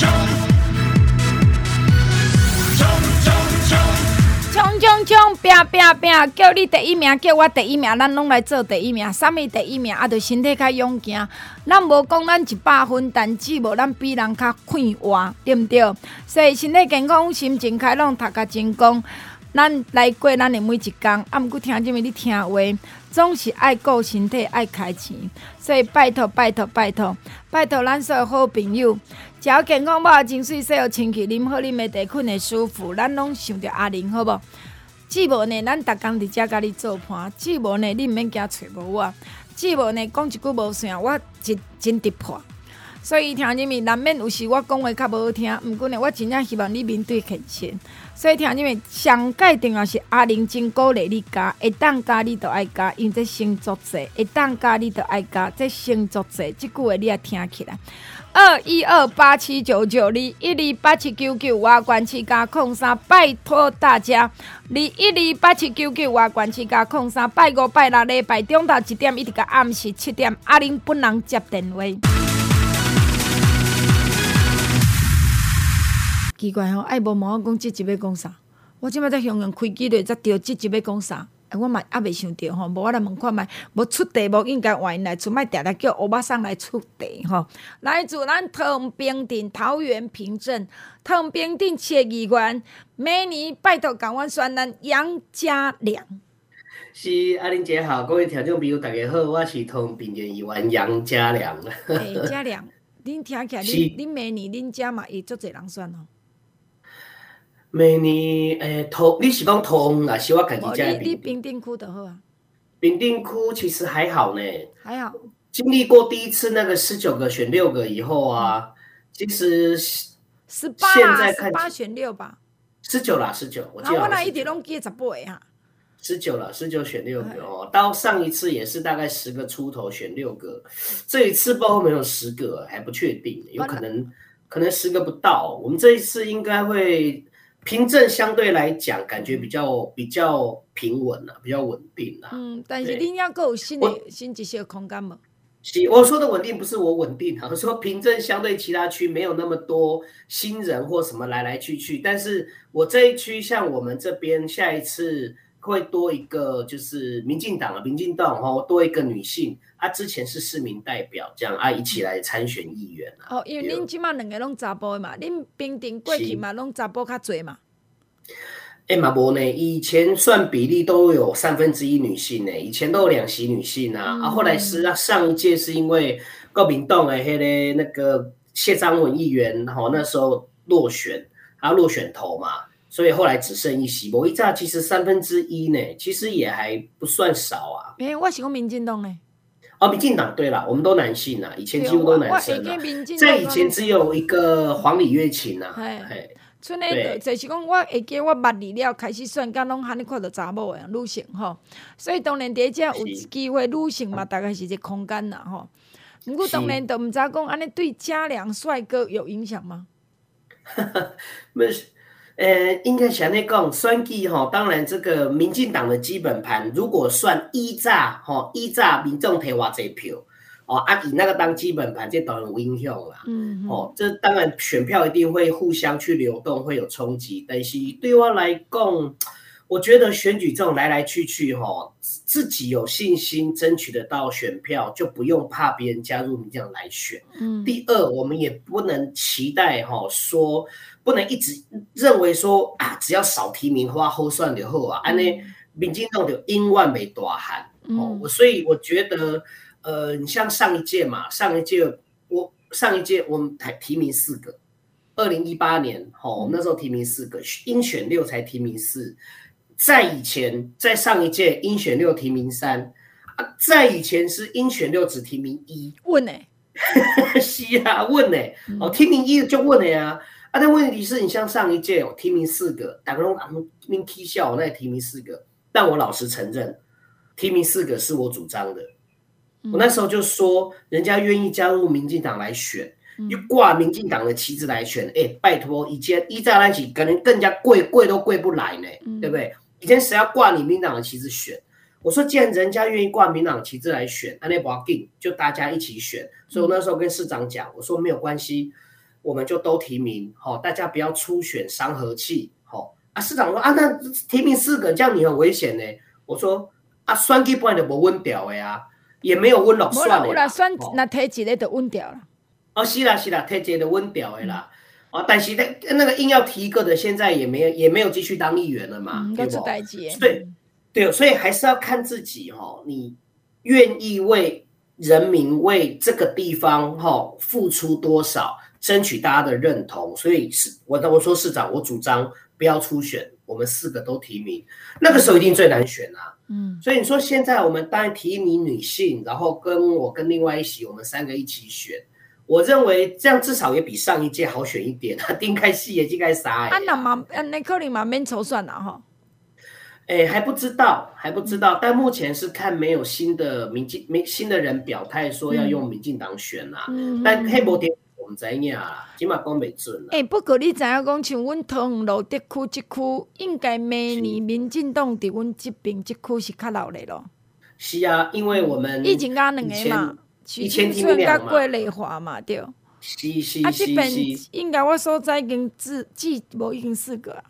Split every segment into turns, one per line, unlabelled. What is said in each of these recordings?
冲冲冲拼拼拼，叫你第一名，叫我第一名，咱拢来做第一名。啥物第一名？啊，着身体较勇健。咱无讲咱一百分，但只无咱比人较快活，对毋对？所以身体健康，心情开朗，读甲成功。咱来过咱的每一工。啊，毋过听啥物？你听话，总是爱顾身体，爱开钱。所以拜托，拜托，拜托，拜托，咱所有好朋友，只要健康，饱真水，洗好清气，啉好啉的茶，困会舒服。咱拢想着阿玲，好无？志无呢，咱逐工伫遮甲你做伴；志无呢，你毋免惊找无我；志无呢，讲一句无算，我真真直破。所以听入面难免有时我讲话较无好听，毋过呢，我真正希望你面对现实。所以听你们上界重要是阿玲真鼓励你加，会当加你着爱加，因这星座者会当加你着爱加，这星座者即句话你也听起来。二一二八七九九二一二八七九九外关七加空三，拜托大家。二一二八七九九外关七加空三，拜五拜六礼拜中昼一点一直到暗时七点，阿玲本人接电话。奇怪吼，爱无问我讲这集要讲啥？我即摆在向阳开机咧，才着这集要讲啥？我嘛还未想到吼，无我来问看觅，无出题无应该换来出，卖定定叫欧巴桑来出题吼。来自咱桃园平镇桃园平镇桃园平镇七议员，每年拜托港湾选咱杨家良。
是阿玲姐好，各位听众朋友大家好，我是桃园平镇议员杨家良。
哎，家良，恁听起来，恁恁美女恁家嘛会足侪人选哦。
每年诶，桃你是讲桃园还是我家己家的？
你你平镇区就好啊。
平镇区其实还好呢，
还好。
经历过第一次那个十九个选六个以后啊，其实
十八现在看十八选六吧。
十九啦，十九。我记得。
我那一点拢记十八啊。
十九了，十九选六个哦。到上一次也是大概十个出头选六个，这一次不知道没有十个，还不确定，有可能可能十个不到。我们这一次应该会。平证相对来讲，感觉比较比较平稳了，比较稳定了。
嗯，但是你要够有新的新一些空间嘛。
是，我说的稳定不是我稳定啊，我说平镇相对其他区没有那么多新人或什么来来去去，但是我这一区像我们这边下一次。会多一个，就是民进党啊，民进党哦，多一个女性啊，之前是市民代表，这样啊，一起来参选议员啊。
哦，因为恁即马两个拢查甫的嘛，恁平镇过去嘛，拢查甫较侪嘛。
哎嘛无呢，以前算比例都有三分之一女性呢，以前都有两席女性啊，嗯、啊，后来是啊，上一届是因为国民党的迄个那个谢章文议员，吼、哦，那时候落选，啊，落选头嘛。所以后来只剩一席，某一炸其实三分之一呢，其实也还不算少啊。
哎、欸，我喜欢民进党呢。
哦，民进党对了，我们都男性啊，以前几乎都男生啊。在以前只有一个黄李月琴啊。哎哎，
像那就是讲，我会记我捌你了，开始算，敢拢喊你看到查某诶女性吼。所以当然第一只有机会女性嘛，大概是这空间啦吼。不过当然都唔知讲，安尼对嘉良帅哥有影响吗？
哈哈，没事。呃，应该像你讲，选举哈，当然这个民进党的基本盘，如果算依炸哈，依炸民众提偌济票，哦，啊以那个当基本盘，这当然有影响啦。嗯，哦，这当然选票一定会互相去流动，会有冲击。但是对我来讲，我觉得选举这种来来去去哈，自己有信心争取得到选票，就不用怕别人加入民进党来选。嗯，第二，我们也不能期待哈说。不能一直认为说啊，只要少提名的话，后算就好啊。安尼民进党就永远没大汉哦。所以我觉得，呃，你像上一届嘛，上一届我上一届我们才提名四个，二零一八年哦，那时候提名四个，应选六才提名四。在以前，在上一届应选六提名三。啊，在以前是应选六只提名一，
问呢？
是啊，问呢？哦，提名一就问了呀。啊，但问题是你像上一届哦，提名四个，打个龙啊，名踢笑，那也提名四个。但我老实承认，提名四个是我主张的。我那时候就说，人家愿意加入民进党来选。一挂民进党的旗帜来选，哎、欸，拜托，以前一在那起可能更加贵，贵都贵不来呢，对不对？以前谁要挂你民党的旗帜选？我说，既然人家愿意挂民党旗帜来选，那不要定，就大家一起选。所以我那时候跟市长讲，我说没有关系，我们就都提名，好，大家不要初选伤和气，好啊。市长说啊，那提名四个，这样你很危险呢。我说啊，选举本来就无稳掉的呀，也没有温落算的，
我来选那提一个就稳掉了。
哦，是啦是啦，特级的温调的啦，哦，但是那那个硬要提一个的，现在也没有也没有继续当议员了嘛，嗯、对不？对对，所以还是要看自己哈、哦，你愿意为人民为这个地方哈、哦、付出多少，争取大家的认同。所以是我我说市长，我主张不要初选，我们四个都提名，那个时候一定最难选啊。嗯，所以你说现在我们当然提一名女性，然后跟我跟另外一席，我们三个一起选。我认为这样至少也比上一届好选一点啊！丁开戏也应该啥？
啊，那嘛，那可能嘛免筹算了哈。
哎，还不知道，还不知道。但目前是看没有新的民进没新的人表态说要用民进党选啊。嗯、但黑摩点毋知影啊，起码讲袂准。
哎，不过你知影讲，像阮桃园路德区这区，应该明年民进党在阮这边这区是较闹热咯。
是啊，因为我们
以前加两个嘛。以前听两嘛，过内华嘛，对。
是是是是。
啊，这边应该我所在已经至至无已经四个啊。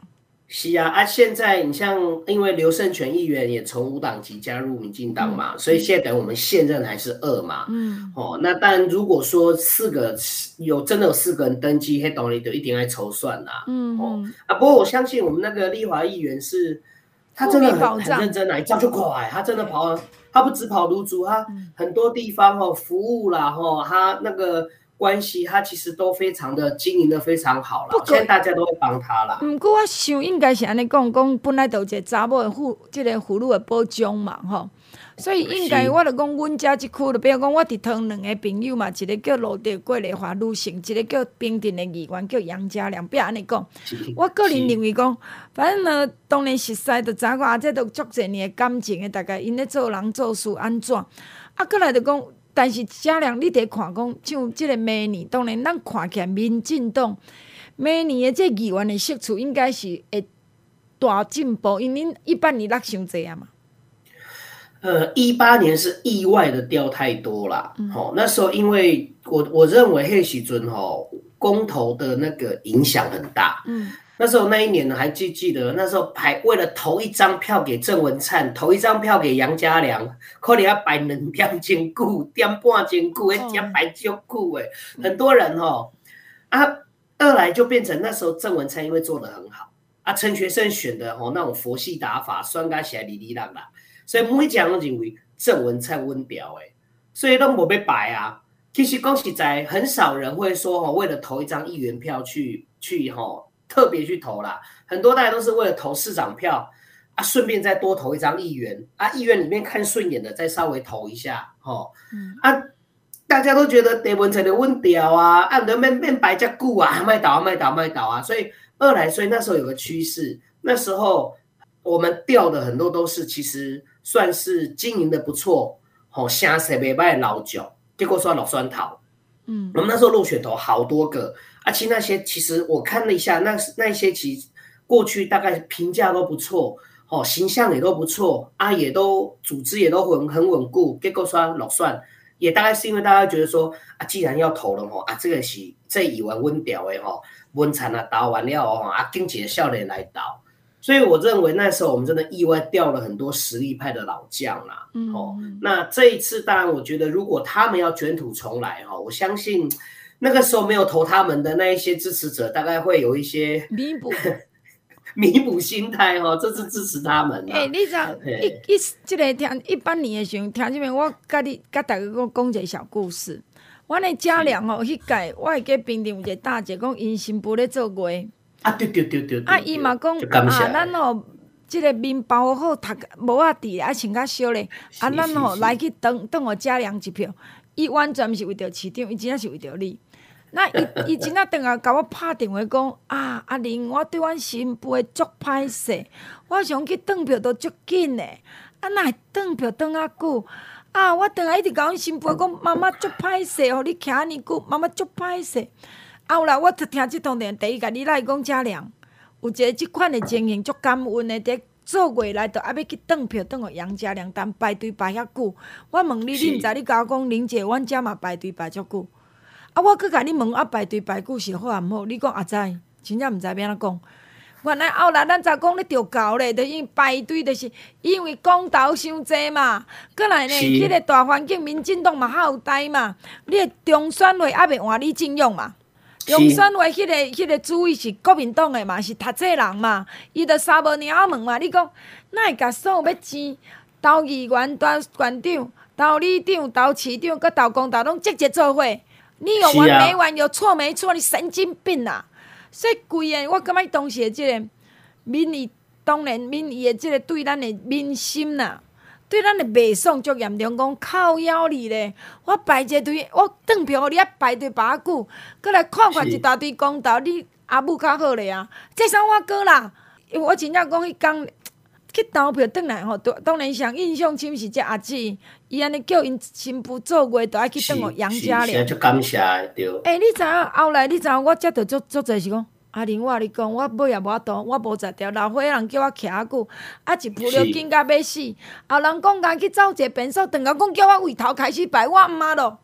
是啊，啊，现在你像因为刘胜权议员也从无党籍加入民进党嘛，嗯、所以现在等于我们现任还是二嘛。嗯。哦，那但如果说四个有真的有四个人登记，黑党里就一定要筹算啦。嗯。哦啊，不过我相信我们那个丽华议员是，他真的很很认真啊，一照就快，他真的跑。他不只跑卢竹，他很多地方哦服务啦，哦，他那个关系，他其实都非常的经营的非常好了。现在大家都会帮他啦。
不过我想应该是安尼讲，讲本来就有一个查某的妇，这个妇女的保障嘛，吼。所以应该我就讲，阮家即区，就比如讲，我伫汤两个朋友嘛，一个叫罗德桂丽华女性，一个叫平镇的议员叫杨家良。不要安尼讲，我个人认为讲，反正呢，当然熟悉就知影讲，啊，这都足侪年的感情的，大概因咧做人做事安怎？啊，过来就讲，但是家良，你得看讲，像这个明年，当然咱看起来民进党明年的这议员的席次应该是会大进步，因为一八年落伤侪啊嘛。
呃，一八年是意外的掉太多了，好、那时候因为我我认为黑喜尊吼公投的那个影响很大，嗯，那时候那一年呢还记记得那时候还为了投一张票给郑文灿，投一张票给杨家良，可能要摆两点坚固，点半坚固，还加摆坚固诶，很多人哦，啊，二来就变成那时候郑文灿因为做的很好，啊，陈学圣选的哦那种佛系打法，酸咖起来哩哩啦啦。所以每讲都认为郑文灿温表诶，所以都没被摆啊。其实恭喜仔很少人会说哦，为了投一张议员票去去哈，特别去投啦。很多大家都是为了投市长票啊，顺便再多投一张议员啊，议员里面看顺眼的再稍微投一下哦。嗯、啊，大家都觉得郑文成的问调啊，按得面面白加固啊，卖倒啊卖倒卖倒啊。所以二来，所以那时候有个趋势，那时候我们调的很多都是其实。算是经营的不错，好下谁没卖老酒，结果说老酸桃，嗯，我们那时候落选头好多个，而且那些其实我看了一下，那那些其实过去大概评价都不错，哦，形象也都不错，啊，也都组织也都很很稳固，结果说老算，也大概是因为大家觉得说啊，既然要投了吼，啊，这个是这以文温调的吼，温产啊导完了哦，啊，跟几个笑脸来倒。所以我认为那时候我们真的意外掉了很多实力派的老将啦。嗯，哦，那这一次当然我觉得如果他们要卷土重来哈，我相信那个时候没有投他们的那一些支持者，大概会有一些弥补 弥补心态哦，这是支持他们。哎、欸，你知道一一
这个听一八年的时候听这边我跟你跟大家讲讲一个小故事。我那家良哦，迄届我会给平定有一个大姐讲因新妇咧做过。
啊对对对对，
啊伊嘛讲啊，咱哦即个面包好，读帽仔戴，啊穿较少咧，啊，咱吼来去当当互家良一票，伊完全毋是为着市场，伊真正是为着你。那伊伊真正当下甲我拍电话讲啊，阿玲，我对阮新妇足歹势，我想去当票都足紧诶，啊，哪会当票当啊久？啊，我当下一直甲阮新妇讲，妈妈足歹势，互你徛安尼久，妈妈足歹势。后来我着听即通电，第一甲你来讲嘉良，有一个即款诶情形足感恩诶，伫做月来着还要去当票当互杨嘉良，但排队排遐久。我问你，你毋知你甲我讲，玲姐，阮遮嘛排队排足久。啊！我去甲你问啊，排队排久是好啊毋好？你讲啊知，真正毋知要安怎讲。原来后来咱才讲你着搞咧，着因排队，着是因为公投伤济嘛。阁来呢，迄个大环境，民进党嘛较有代嘛。你诶中选会还袂换你阵容嘛？中选会迄个迄个主委是国民党诶嘛，是读册人嘛。伊着三无鸟问嘛，你讲哪会甲所有要钱？投议员、投县长、投里长、投市长，阁投公投，拢积极做伙。你有完没完？有错没错？你神经病啊！所以规个，我感觉当时的这个民意，当然民意的这个对咱的民心呐，对咱的袂爽足严重。讲靠腰你咧，我排一个队，我当票你啊排队排久，过来看看一大堆公道，你阿母较好咧啊！这啥我哥啦，因为我真正讲迄工。去投票转来吼，当然上印象深是这阿姊，伊安尼叫因新妇做月，都爱去转互杨家咧。是，感谢对。诶、欸，你知影后来，你知影我则着足足济是讲，阿玲，我甲你讲，我尾也无法度，我无才调，老岁仔人叫我徛啊久，啊一步了紧甲要死。后人讲甲去走一个便所，等下讲叫我为头开始排，我毋妈咯，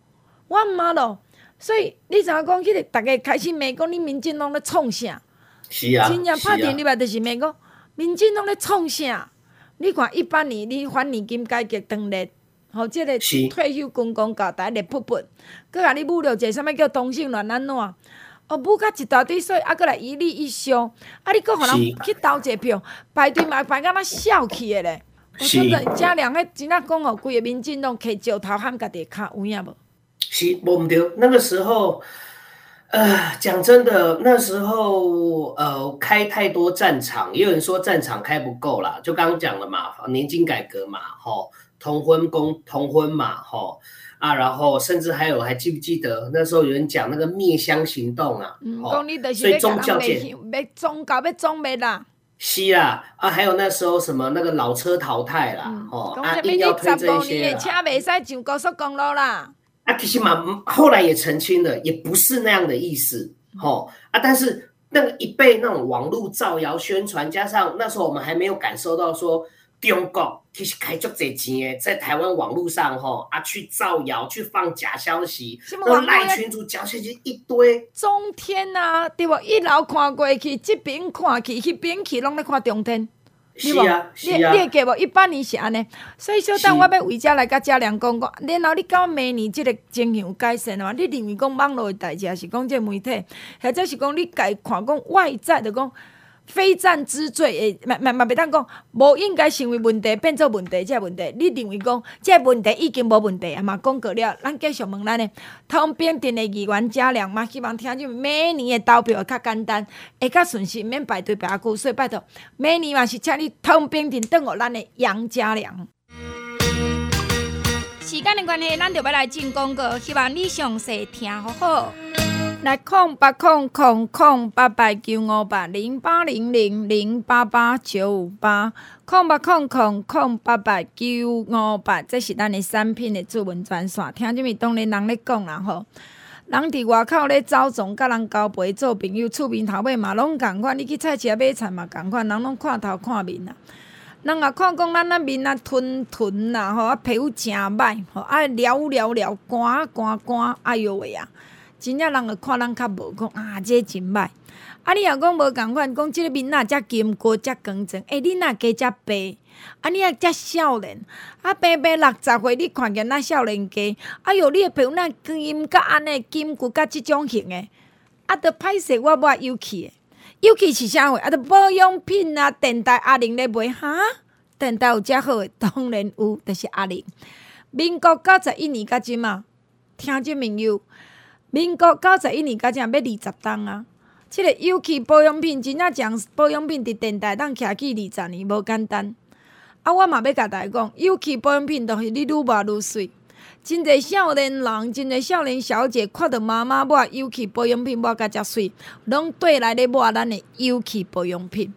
我毋妈咯。所以你知影讲，迄个逐个开始骂讲你民警拢咧创啥？是啊，真正拍电入来就是骂讲。民警拢咧创啥？你看一八年你反年金改革当日，吼，即个退休公公教台咧噗噗，搁甲你侮辱者，啥物叫同性恋安怎？哦，侮甲一大堆水，啊，搁来以你一笑，啊，你搁互人去投一个票，排队嘛排甲那笑起诶咧。我说真嘉良，迄真正讲哦，规个民进党摕石头喊家己骹有影无？
是，无毋对，那个时候。呃，讲真的，那时候呃开太多战场，也有人说战场开不够啦。就刚刚讲了嘛，年金改革嘛，吼，同婚公同婚嘛，吼啊，然后甚至还有还记不记得那时候有人讲那个灭香行动啊？嗯，所以宗教界
要宗教要宗灭啦。
是啦，啊还有那时候什么那个老车淘汰啦，吼、嗯，啊硬要推这些啦。车袂使上高速公路啦。啊，其实嘛，后来也澄清了，也不是那样的意思，吼啊！但是那个一被那种网络造谣宣传，加上那时候我们还没有感受到说中国其实开足侪钱诶，在台湾网络上吼啊去造谣、去放假消息，那赖群主假消息一堆。
中天啊，对无？一楼看过去，这边看去，迄边去，拢咧看中天。是啊，是啊，你你会记无？一八年是安尼，所以说等我要为遮来甲嘉良讲讲，然后你到明年即个情形有改善嘛？你认为讲网络的代志，是讲即个媒体，或者是讲你家看讲外在的讲。非战之罪，诶，嘛嘛嘛，袂当讲，无应该成为问题，变做问题，即个问题，你认为讲，即个问题已经无问题啊嘛？讲过了，咱继续问咱的通边镇的议员嘉良嘛，希望听就明年的投票会较简单，会较顺心，免排队排久，所以拜托，每年嘛是请你通边镇等候咱的杨嘉良。时间的关系，咱就要来进广告，希望你详细听好好。来空八空空空八八九五八零八零零零八八九五八空八空空空八八九五八，这是咱的产品的主文专线。听啥物当然人咧讲啦吼，人伫外口咧走总，甲人交陪做朋友，厝边头尾嘛拢共款。你去菜市买菜嘛共款，人拢看头看面啦。人也看讲咱咱面啊吞吞啦吼，啊皮肤诚歹吼，啊撩撩撩干干干，哎呦喂啊！真正人会看咱较无讲啊，这真歹。啊，你若讲无共款，讲即个面若遮金过遮光净，诶、欸，你若加遮白，啊，你若遮少年，啊，白白六十岁，你看见那少年家，哎哟，你诶皮肤那金甲安尼金骨甲即种型诶，啊，着歹势我无尤其诶，尤其是啥货，啊，着保养品啊，电台阿玲咧买哈，电台有遮好诶，当然有，着是阿玲。民国九十一年甲即嘛，听即朋友。民国九十一年，甲正要二十冬啊！即个有机保养品真正讲保养品伫电台当徛起二十年无简单。啊，我嘛要甲大家讲，有机保养品着是你愈抹愈水。真侪少年人，真侪少年小姐看到妈妈抹有机保养品抹甲遮水，拢缀来咧抹咱的有机保养品。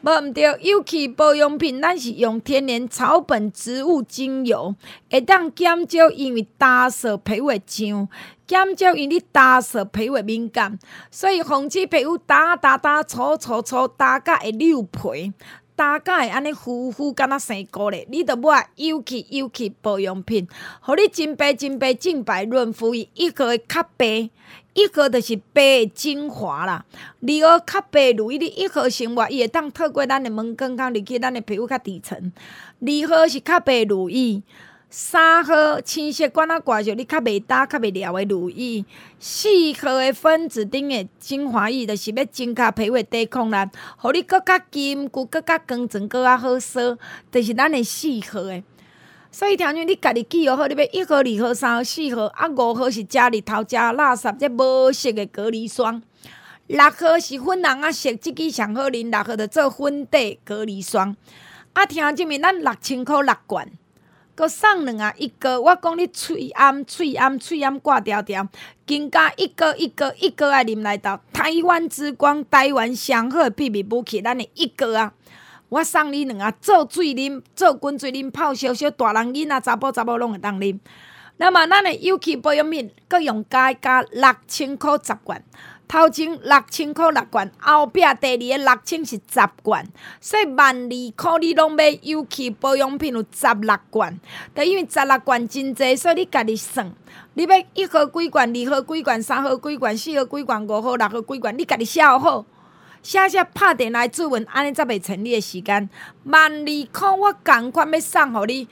无毋对，有机保养品，咱是用天然草本植物精油，会当减少因为干涩皮肤痒，减少因你干涩皮肤敏感，所以防止皮肤打打打、搓搓搓、打甲会溜皮，打甲会安尼浮浮，敢若生菇咧。你着抹有机有机保养品，互你真白真白净白润肤，伊一个会较白。一号就是白精华啦，二号较白如伊的一号生活，伊会当透过咱的毛孔孔入去咱的皮肤较底层。二号是较白如意，三号青色管啊挂着你较袂焦、较袂撩的如意。四号的分子顶的精华液，就是要增加皮肤的抵抗力，互你阁较坚固、阁较光泽、阁较好刷，就是咱的四号的。所以，听讲你家己记好，你要一号、二号、三号、四号，啊，五号是食日头、食垃圾，这无色的隔离霜。六号是粉红啊色，即支上好啉。六号着做粉底隔离霜。啊，听这面咱六千块六罐，阁送两啊一个。我讲你喙暗、喙暗、喙暗挂条条，更加一个一个一个爱啉来倒。台湾之光，台湾上好秘密武器，咱的一个啊。我送你两个做水啉，做滚水啉，泡烧烧，大人囡仔查甫查某拢会当啉。那么咱的有机保养品，阁用加加六千块十罐，头前六千块六罐，后壁第二个六千是十罐，所以万二块你拢买有机保养品有十六罐。但因为十六罐真济，所以你家己算，你要一号几罐，二号几罐，三号几罐，四号几罐，五号六号几罐，你家己写好。写写拍电来质问，安尼才袂成你的时间。万二箍，我赶快要送互你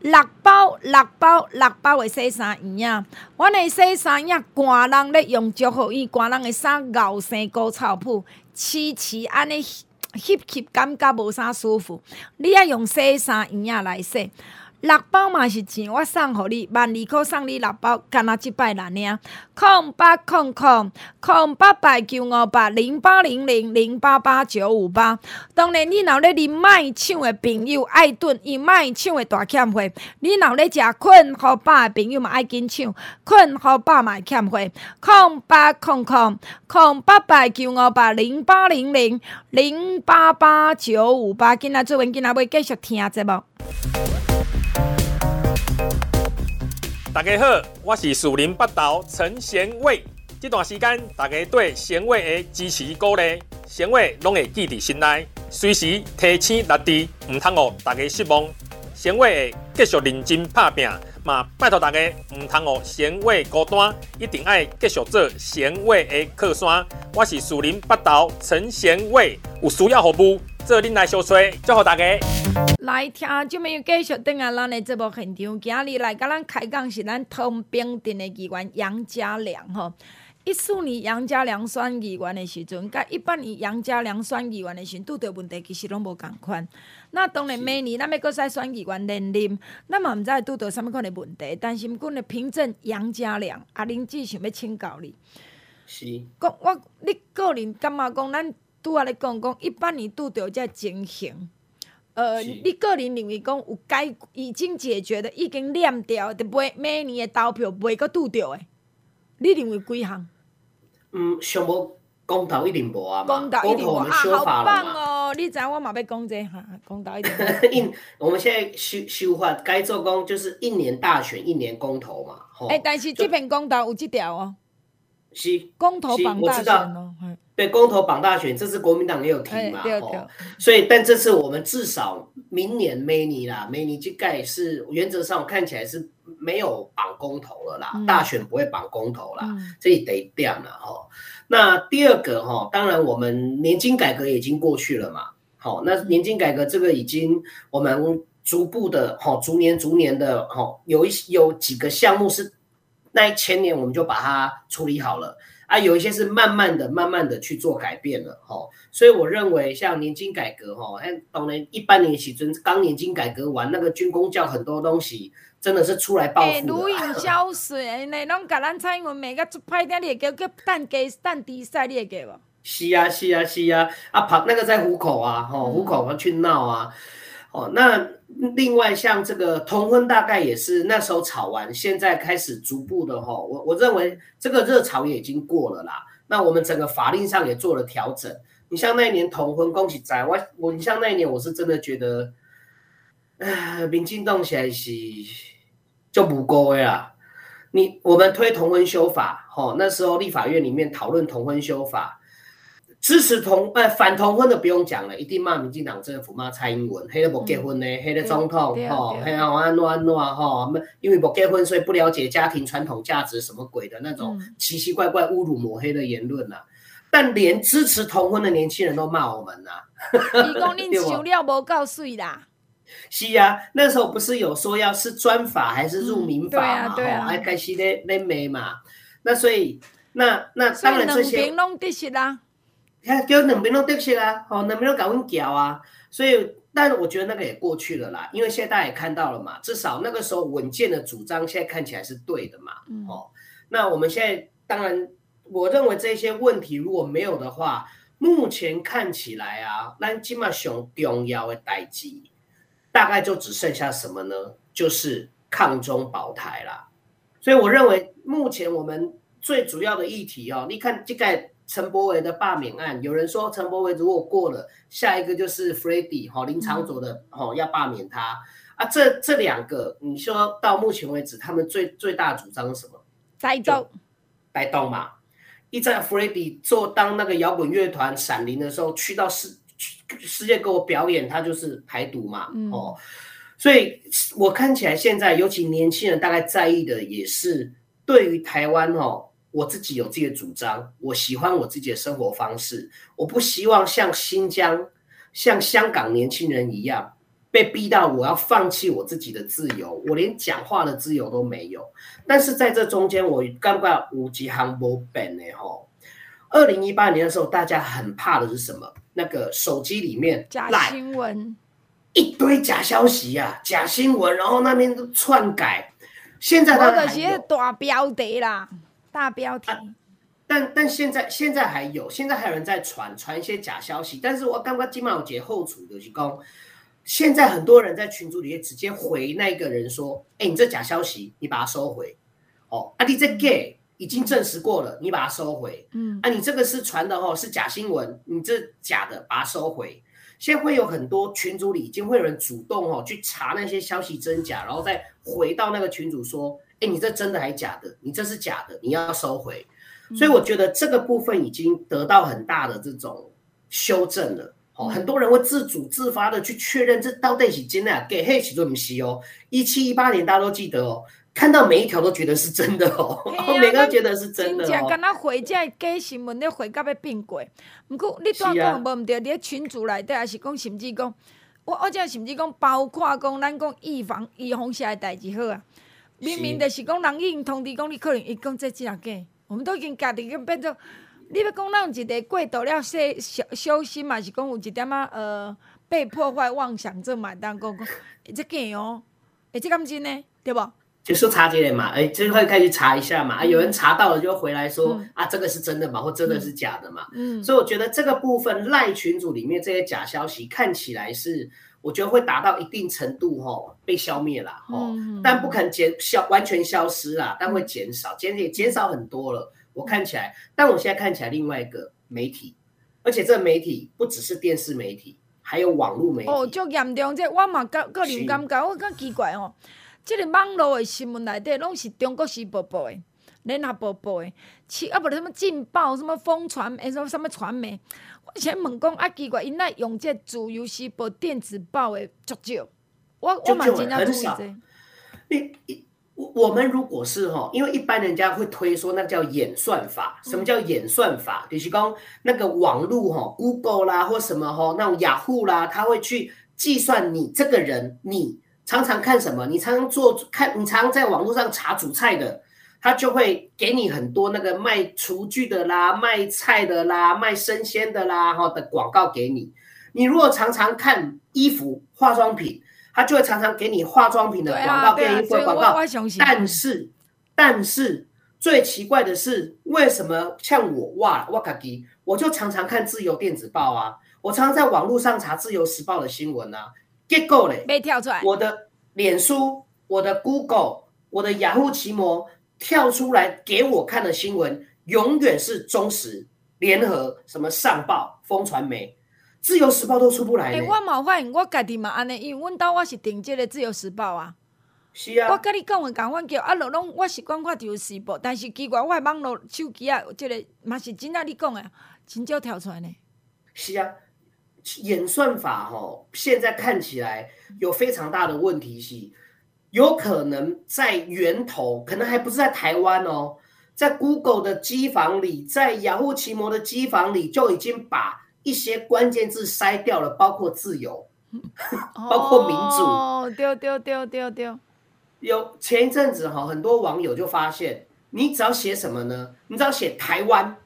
六包、六包、六包的洗衫液啊！阮的洗衫液，寒人咧用足好，伊寒人的衫咬生高草铺，黐黐安尼，吸吸感觉无啥舒服。你爱用洗衫液来洗。六包嘛是钱，我送互你万二箍，送你六包，干那即摆难领。空八空空空八八九五八零八零零零八八九五八。当然，你若咧啉卖唱的朋友爱顿，伊卖唱的大欠货。你若咧食困好饱的朋友嘛爱紧唱，困好饱嘛欠货。空八空空空八八九五八零八零零零八八九五八。今仔做完，今仔要继续听节目。
大家好，我是树林北投陈贤伟。这段时间，大家对贤伟的支持鼓励，贤伟拢会记在心内，随时提醒大家，唔通让大家失望。贤伟会继续认真打拼，嘛拜托大家唔通让贤伟孤单，一定爱继续做贤伟的靠山。我是树林北投陈贤伟，有需要服务，做恁来相催，祝福大家。
来听，就没有继续等下咱的节目现场。今日来甲咱开讲是咱通兵镇的议员杨家良吼。一四年杨家良选议员的时阵，甲一八年杨家良选议员的时阵，拄着问题其实拢无共款。那当然每年咱要搁再选议员连任，咱嘛毋知拄着啥物款的问题。但是毋过呢，平镇杨家良阿玲姐想要请教你。
是。
讲我你个人感觉讲，咱拄仔咧讲讲一八年拄着这情形。呃，你个人认为讲有解已经解决的，已经念掉的，每每年的投票袂阁拄着的，你认为几项？
嗯，上无公投一定无啊
嘛，公投一定无啊，好棒哦！你知影我嘛要讲这哈，公投一定无。
我们现在修修法该做讲，就是一年大选，一年公投嘛。诶、
欸，但是这篇公投有这条哦，
是
公投绑大选哦。
对，公投绑大选，这次国民党也有提嘛，哦，所以但这次我们至少明年每年啦，每年这盖是原则上看起来是没有绑公投了啦，嗯、大选不会绑公投啦，嗯、这里得掉了哈。那第二个哈，当然我们年金改革已经过去了嘛，好，那年金改革这个已经我们逐步的哈，逐年逐年的哈，有一有几个项目是那前年我们就把它处理好了。啊，有一些是慢慢的、慢慢的去做改变了，哈，所以我认为像年金改革，哈，哎，当然一般年起尊刚年金改革完，那个军工教很多东西真的是出来报复的。哎，如
影消水，那拢甲咱蔡英文每个派点你给叫蛋鸡蛋低赛，你会给无？
是啊，是啊，是啊，啊旁那个在虎口啊，吼、哦，湖口要去闹啊，哦，那另外像这个同婚大概也是那时候吵完，现在开始逐步的吼、我我认为这个热潮也已经过了啦。那我们整个法令上也做了调整。你像那一年同婚，恭喜在我我你像那一年，我是真的觉得，唉，民进党起来是就不够呀。你我们推同婚修法，吼、那时候立法院里面讨论同婚修法。支持同呃反同婚的不用讲了，一定骂民进党政府，骂蔡英文，黑的不结婚呢，黑的总统吼，黑啊安诺安诺哈，因为不结婚，所以不了解家庭传统价值什么鬼的那种奇奇怪怪侮辱抹黑的言论呐、啊。但连支持同婚的年轻人都骂我们呐、啊。
你讲你收了无够水啦？
是啊，那时候不是有说要是专法还是入民法嘛？哈，还开始咧咧骂嘛。那所以那那当然这些。看，叫两边都得失啊，哦，两边都搞混淆啊，所以，但我觉得那个也过去了啦，因为现在大家也看到了嘛，至少那个时候稳健的主张，现在看起来是对的嘛，嗯、哦，那我们现在当然，我认为这些问题如果没有的话，目前看起来啊，那起码上重要的代志，大概就只剩下什么呢？就是抗中保台啦。所以我认为目前我们最主要的议题哦，你看这个。陈柏惟的罢免案，有人说陈柏惟如果过了，下一个就是 Freddy 哈林长佐的哈要罢免他啊。这这两个，你说到目前为止，他们最最大主张是什么？
带动，
带动嘛。一在 Freddy 做当那个摇滚乐团闪灵的时候，去到世世界给我表演，他就是排毒嘛。嗯、哦，所以我看起来现在，尤其年轻人大概在意的也是对于台湾哦。我自己有自己的主张，我喜欢我自己的生活方式，我不希望像新疆、像香港年轻人一样被逼到我要放弃我自己的自由，我连讲话的自由都没有。但是在这中间，我刚刚五级航波本呢？吼，二零一八年的时候，大家很怕的是什么？那个手机里面
假新闻，
一堆假消息啊，假新闻，然后那边都篡改。现在他
是大标题啦。大标题，啊、
但但现在现在还有，现在还有人在传传一些假消息。但是我刚刚金毛节后厨的是讲，现在很多人在群组里面直接回那个人说：“哎、欸，你这假消息，你把它收回。”哦，啊，你这 gay 已经证实过了，你把它收回。嗯，啊，你这个是传的哦，是假新闻，你这假的，把它收回。现在会有很多群组里已经会有人主动哦去查那些消息真假，然后再回到那个群组说。哎，你这真的还假的？你这是假的，你要收回。所以我觉得这个部分已经得到很大的这种修正了。哦，很多人会自主自发的去确认这到底是真的，给黑起做不西哦。一七一八年大家都记得哦，看到每一条都觉得是真的哦，啊、每个人都觉得是真的哦。真正跟他
回这假新闻，你回到要变鬼。不过你当讲无唔对，你喺群组内底还是讲甚至讲，我我这甚至讲包括讲咱讲预防预防啥代志好啊。明明就是讲人已经通知讲你可能伊讲这真啊假，我们都已经家己变做，你要讲咱有一个过度了小小小心嘛，是讲有一点仔呃被破坏妄想症嘛，当讲讲，这假哦，诶，这敢真呢，对不？
就说查这个嘛，诶，就会开始查一下嘛，啊，有人查到了就回来说、嗯、啊，这个是真的嘛，或真的是假的嘛，嗯，所以我觉得这个部分赖群组里面这些假消息看起来是。我觉得会达到一定程度，吼，被消灭了，吼，但不肯减消完全消失啦，但会减少，减也减少很多了。我看起来，但我现在看起来，另外一个媒体，而且这个媒体不只是电视媒体，还有网络媒体。哦，就严重这我嘛个个人感觉，我感觉奇怪哦，这个网络的新闻内底拢是中国时报报的，联合报报的，七啊不是什么劲爆，什么风传，诶，什么什么传媒。我先问讲啊，奇怪，因那用这自由时报电子报的足少，我我蛮经常注意这。你一我我们如果是哈，因为一般人家会推说那叫演算法。什么叫演算法？就是讲那个网络哈，Google 啦或什么哈，那种雅虎啦，他会去计算你这个人，你常常看什么？你常常做看，你常常在网络上查主菜的。他就会给你很多那个卖厨具的啦、卖菜的啦、卖生鲜的啦哈的广告给你。你如果常常看衣服、化妆品，他就会常常给你化妆品的广告、跟衣服的广告。但是，但是最奇怪的是，为什么像我哇哇卡迪，我就常常看自由电子报啊，我常常在网络上查自由时报的新闻啊，结果嘞，
被跳出来，
我的脸书、我的 Google、我的雅虎奇摩跳出来给我看的新闻，永远是中时、联合、什么上报、风传媒。自由时报都出不来。哎、
欸，我冇发现，我家己嘛安尼，因为阮兜我是订这个自由时报啊。
是啊。
我跟你讲的讲法叫啊，落拢我习惯看自由时报，但是奇怪，我网络手机啊，这个嘛是真啊，你讲的，真少跳出来呢。
是啊，演算法吼，现在看起来有非常大的问题，是有可能在源头，可能还不是在台湾哦，在 Google 的机房里，在雅虎奇摩的机房里就已经把。一些关键字筛掉了，包括自由，包括民主。
哦，对对对对对。
有前一阵子哈，很多网友就发现，你只要写什么呢？你只要写台湾，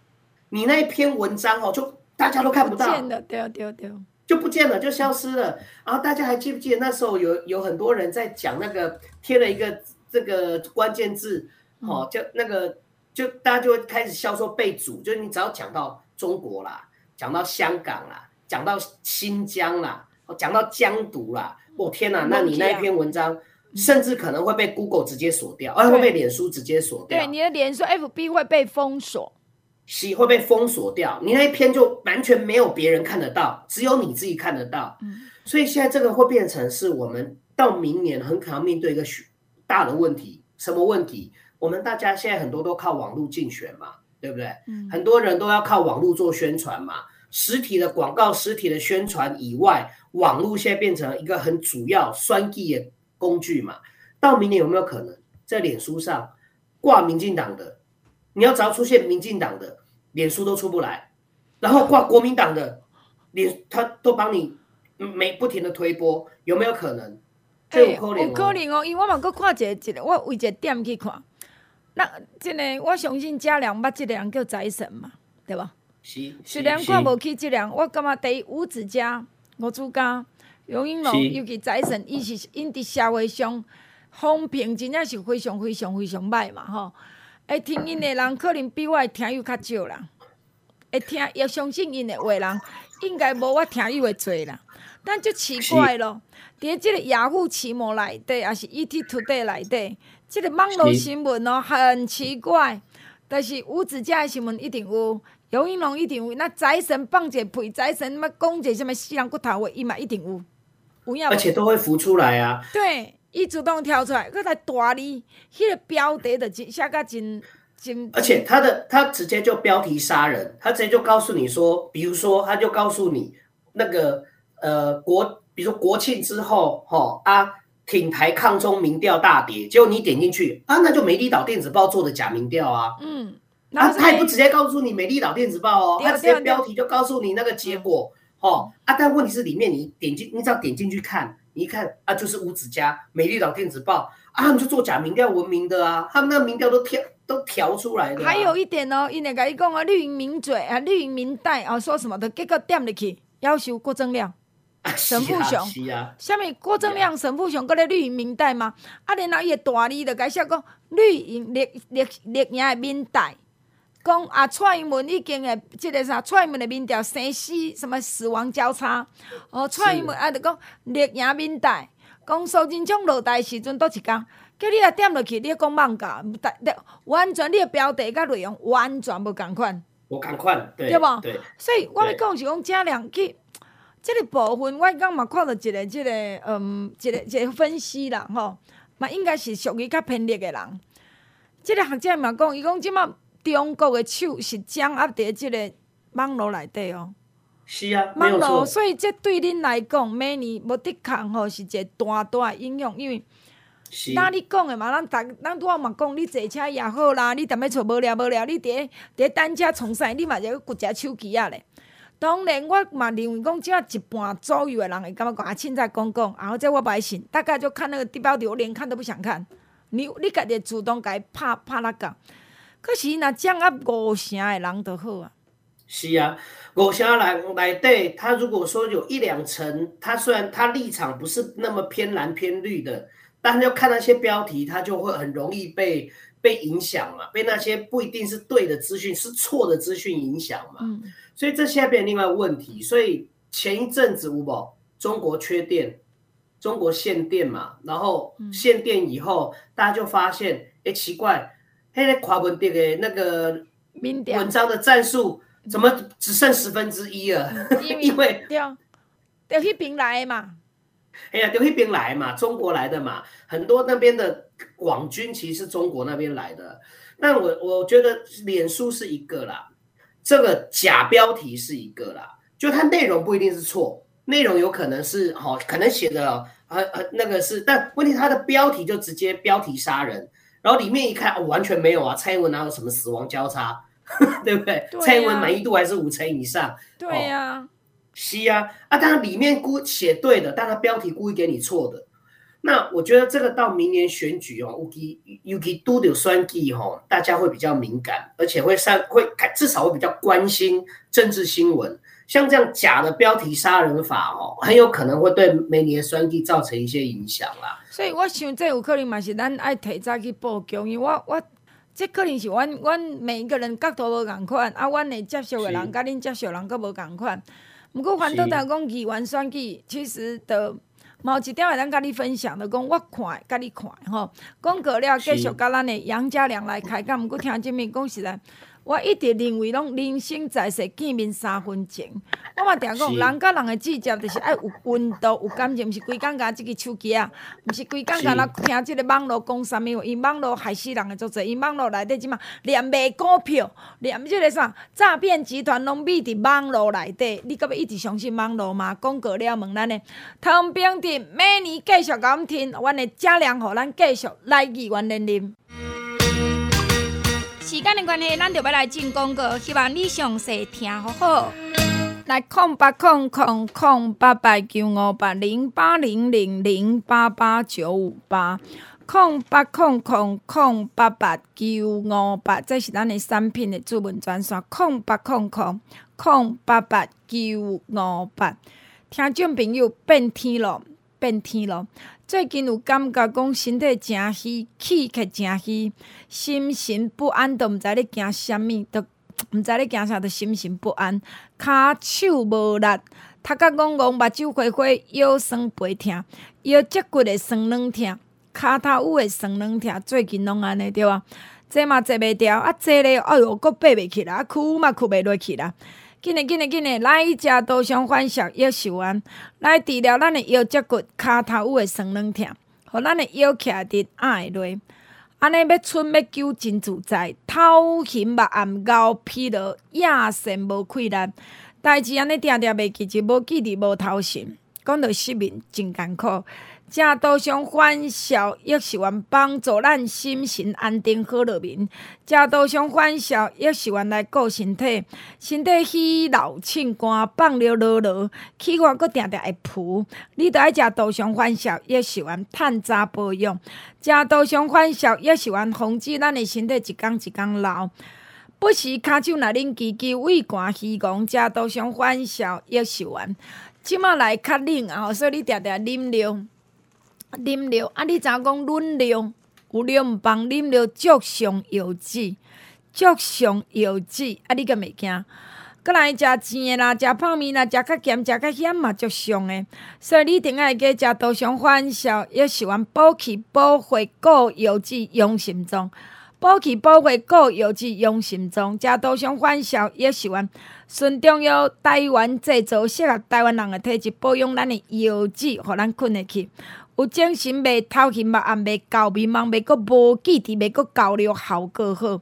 你那一篇文章哦，就大家都看不到。
不见了，对对对，
就不见了，就消失了。然后大家还记不记得那时候有有很多人在讲那个贴了一个这个关键字，哦，就那个就大家就会开始笑说被阻，就是你只要讲到中国啦。讲到香港啦，讲到新疆啦，讲到疆独啦，我、哦、天哪！那你那一篇文章，甚至可能会被 Google 直接锁掉，而会被脸书直接锁掉。
对，你的脸书 FB 会被封锁，
是会被封锁掉。你那一篇就完全没有别人看得到，只有你自己看得到。嗯，所以现在这个会变成是我们到明年很可能面对一个大的问题。什么问题？我们大家现在很多都靠网络竞选嘛。对不对？嗯，很多人都要靠网络做宣传嘛。实体的广告、实体的宣传以外，网络现在变成一个很主要选举的工具嘛。到明年有没有可能在脸书上挂民进党的？你要只要出现民进党的，脸书都出不来。然后挂国民党的，脸他都帮你没不停的推波，有没有可能？
这有可能哦，有可能哦，因为我嘛搁看一个一个，我为一个点去看。那这个我相信嘉良捌这个人叫财神嘛，对吧？
是。
虽然看无起这个人，我感觉第一吴子嘉、吴子嘉、杨英龙，尤其财神，伊是因伫社会上风评真正是非常非常非常歹嘛，吼。会听因的人可能比我的听友较少啦，会听也相信因的话人，应该无我听友的多啦。但就奇怪咯，伫即个雅虎奇摩内底，也是 ETtoday 内底。这个网络新闻哦，很奇怪，但是吴子嘉的新闻一定有，游盈隆一定有，那财神放一个屁，财神乜讲一个什么死人骨头话，伊嘛一定有，有影？
而且都会浮出来啊。
对，伊主动跳出来，佮来大哩，迄个标题的写甲真真。
而且他的他直接就标题杀人，他直接就告诉你说，比如说他就告诉你那个呃国，比如说国庆之后，吼啊。挺台抗中民调大跌，结果你点进去啊，那就美丽岛电子报做的假民调啊。嗯，那他也不直接告诉你美丽岛电子报哦，他直接标题就告诉你那个结果。哦啊，但问题是里面你点进，你只要点进去看，你一看啊，就是五子家美丽岛电子报啊，他们就做假民调闻名的啊，他们那民调都调都调出来的。
还有一点哦，伊那个伊讲啊，绿营名嘴啊，绿营民代啊，说什么的，结果点入去要求郭正亮。沈富雄，虾米郭正亮、沈富雄，搁咧绿营民代吗？啊，然后伊个大字就解释讲绿营绿绿绿营的民代，讲啊蔡英文已经诶，即个啥蔡英文诶民调生死什么死亡交叉，哦蔡英文啊着讲绿营民代，讲苏贞昌落台时阵倒一工，叫你啊点落去，你讲艋舺，完全你诶标题甲内容完全无共款，
无共款，对，
对无？所以我要讲是讲嘉良去。这个部分，我刚嘛看到一个、即个，嗯，一个一个分析啦，吼，嘛应该是属于较偏绿的人。这个学者嘛讲，伊讲即马中国的手是掌握伫即个网络内底哦。
是啊，
网络，所以这对恁来讲，每年无抵抗吼，是一个大大的影响，因为，那你讲的嘛，咱逐咱拄仔嘛讲，你坐车也好啦，你踮咧厝无聊无聊，你伫伫等车从啥，你嘛就搁只手机啊咧。当然，我嘛认为讲，只要一半左右的人会感觉讲啊，凊彩讲讲，然后这我不爱信，大概就看那个地标题，我连看都不想看。你你家己主动家拍拍那个，可是若掌握五成的人就好啊。
是啊，五成人来对，他如果说有一两成，他虽然他立场不是那么偏蓝偏绿的。但是要看那些标题，他就会很容易被被影响嘛，被那些不一定是对的资讯，是错的资讯影响嘛。嗯，所以这现在变成另外问题。所以前一阵子，吴宝中国缺电，中国限电嘛，然后限电以后，嗯、大家就发现，哎，奇怪，那个跨文的那个文章的战数怎么只剩十分之一了？因为
掉掉那边来嘛。
哎呀，从那边来嘛，中国来的嘛，很多那边的网军其实是中国那边来的。但我我觉得脸书是一个啦，这个假标题是一个啦，就它内容不一定是错，内容有可能是好、哦，可能写的呃呃那个是，但问题它的标题就直接标题杀人，然后里面一看、哦、完全没有啊，蔡英文哪有什么死亡交叉，对不对？对啊、蔡英文满意度还是五成以上，
对呀、
是啊，啊，当然里面故写对的，但他标题故意给你错的。那我觉得这个到明年选举哦，尤其尤其都有选举哦，大家会比较敏感，而且会上会至少会比较关心政治新闻。像这样假的标题杀人法哦，很有可能会对明年选举造成一些影响啦。
所以我想这有可能嘛是咱爱提早去报警，因为我我这可能是阮阮每一个人角度无共款，啊，阮会接受的人甲恁接受人阁无共款。毋过反倒来讲，议员选举其实的某一点会当甲你分享的，讲我看，甲你看吼。讲过了，继续甲咱的杨家良来开讲。毋过听这面讲实在。我一直认为，拢人生在世见面三分情。我嘛定讲，人甲人的之间就是爱有温度、有感情，毋是规工甲即个手机啊，毋是规工甲咱听即个网络讲啥物话。因网络害死人诶足侪，因网络内底即嘛连卖股票、连即个啥诈骗集团拢秘伫网络内底。你阁要一直相信网络吗？广告了，问咱诶，汤冰镇每年继续甲阮听，阮诶正良互咱继续来议员连任。时间的关系，咱就要来进广告，希望你详细听好好。来空八空空空八八九五八零八零零零八八九五八空八空空空八八九五八，这是咱的产品的主文专线。空八空空空八八九五八，听众朋友变天了，变天咯。最近有感觉讲身体诚虚，气气真虚，心神不安，都毋知咧惊啥物，都 毋知咧惊啥，都心神不安，骹手无力，头壳怣怣，目睭花花，腰酸背痛，腰脊骨会酸软痛，骹头有会酸软痛，最近拢安尼对啊，坐嘛坐袂牢，啊坐咧，哎哟，阁爬袂起来，啊跍嘛跍袂落去啦。紧嘞紧嘞紧嘞，来食多香欢笑药寿丸，来治疗咱的腰脊骨、骹头有诶酸软痛，互咱的腰徛伫爱落。安尼要春要久真自在，头昏目暗、熬疲劳、夜神无气力，代志安尼定定袂记，就无记伫无头神，讲到失眠真艰苦。正多香欢笑药寿丸帮助咱心神安定好入眠。正多香欢笑药寿丸来顾身体，身体虚劳凊汗，放了落落，气管阁定定会浮。你着爱食多香欢笑药寿丸，趁早保养。正多香欢笑药寿丸防止咱的身体一工一工老。不时骹手若恁支支畏寒虚戆，正多香欢笑药寿丸，即马来较冷啊，所以你定定啉着。啉料啊！你知影讲润料有料毋帮啉料足上药剂，足上药剂啊！你敢袂惊？阁来食甜诶啦，食泡面啦，食较咸，食较咸嘛，足上诶。所以你一定爱加食多上欢笑，也喜欢补气补血固药剂用心脏，补气补血固药剂用心脏，食多上欢笑也喜欢顺中药台湾制造，适合台湾人诶体质，保养咱诶药剂，互咱困会去。有精神，袂头昏目暗，袂搞迷茫，袂阁无记忆，袂阁交流效果好。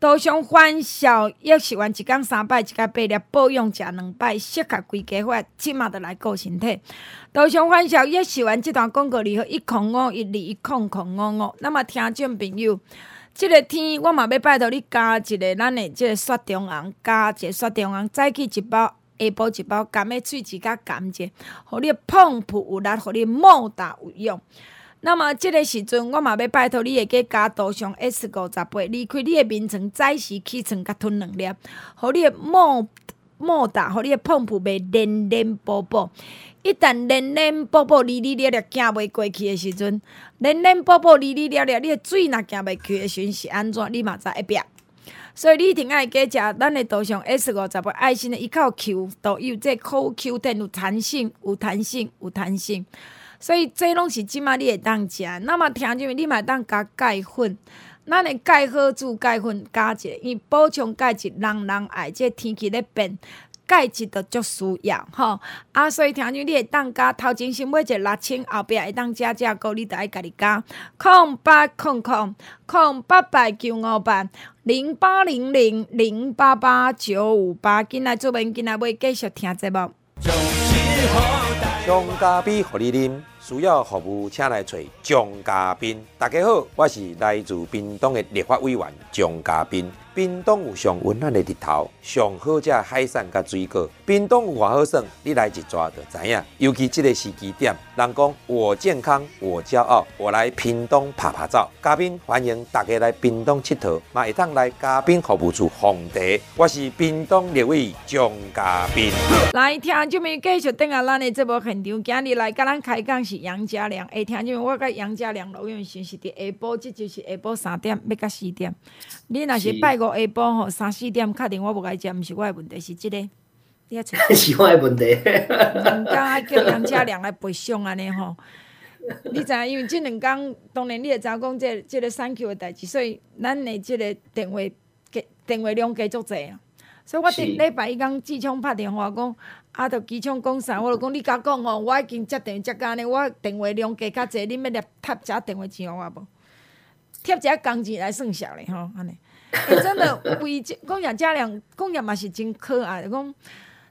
多上欢笑，药寿丸一工三摆，一工八粒，保养食两摆，适合规家伙，即马着来顾身体。多上欢笑，药寿丸即段广告里号一空五一二一空空五五。那么听众朋友，即、这个天我嘛要拜托你加一个咱的即个雪中红，加一个雪中红，再去一包。下晡一包，甘的喙齿甲甘者，互你澎湃有力，互你莫大有用。那么即个时阵，我嘛要拜托你，会加加多上 S 五十八，离开你的眠床，早时起床甲吞两粒，互你莫莫打，互你碰碰袂连连波波。一旦连连波波哩哩咧咧行袂过去的时阵，连连波波哩哩咧咧，你的水若行袂去的时阵是安怎？你嘛知会变。所以你一定爱加食咱的杜尚 S 五十八爱心的一靠 Q 都有这口 Q 点有弹性，有弹性，有弹性。所以这拢是即马你会当食。那么听入去，你嘛当加钙粉，咱的钙好煮钙粉加者，伊，补充钙质，人人爱。这天气咧变。钙质都足需要吼，啊，所以听你你会当加头前先买一个六千，后壁会当加加购，你着爱家己加。空八空空空八百九五八零八零零零八八九五八，进来做文，进来买继续听节目。
将咖啡互你啉，需要服务请来找将咖啡。大家好，我是来自屏东的立法委员将咖啡。屏东有上温暖的日头，上好食海产甲水果。冰冻有偌好耍，你来一抓就知影。尤其这个时机点，人讲我健康我骄傲，我来冰冻拍拍走。嘉宾欢迎大家来冰冻佚佗，嘛会当来嘉宾服务处奉茶。我是屏东立委张嘉宾。
来听就没继续等下咱的节目现场，今日来甲咱开讲是杨家良。会，听就我甲杨家良老远讯息伫下晡，这就是下晡三点要到四点。你若是拜五。下晡吼三四点确定我无该食，毋是我的问题，是即、这个你啊，
是我的问题。
两工爱叫杨家良来赔偿安尼吼，你知影？因为即两工当然你会知影讲，即即个产休的代志，所以咱的即个电话加电话量加足济啊。所以我顶礼拜一讲机枪拍电话讲，啊，着机场讲啥，我就讲你甲讲吼，我已经接电话接到安尼，我电话量加较济，你要来贴一下电话钱互我无？贴一下工钱来算数咧吼，安尼。欸、真的，为讲杨家良讲也嘛是真可爱。讲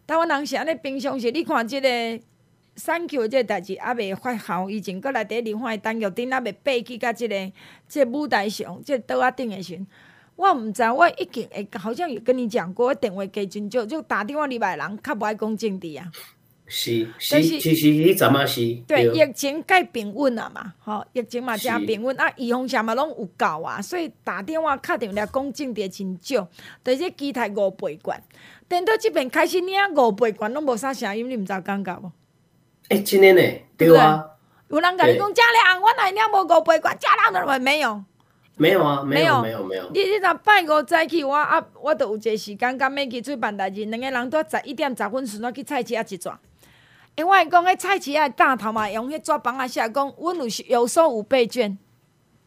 台湾人是安尼，平常时你看即个产休即个代志，还未发酵，以前阁来伫另外单药店，还未爬去甲即个即个舞台上，即个桌仔顶的时阵，我毋知，我已经会好像有跟你讲过，我电话加真少，就打电话入来人较无爱讲政治啊。
是是，是是迄阵嘛是。
对，疫情改平稳啊嘛，吼，疫情嘛诚平稳，啊，预防啥嘛拢有够啊，所以打电话敲电话讲政治真少，但是机台五倍关，等到即边开始领五倍关拢无啥声音，你毋知有感觉无？
哎，真诶呢，对啊。
有人甲你讲家良，我来领无五倍关，家良都话没有。
没有啊，没有没有没有。
你你若拜五早起，我啊，我著有一个时间，甲要去做办代志，两个人拄十一点十分时我去菜市啊一转。因为讲迄菜市啊，大头嘛，用迄纸板啊写讲，阮有有收五倍券。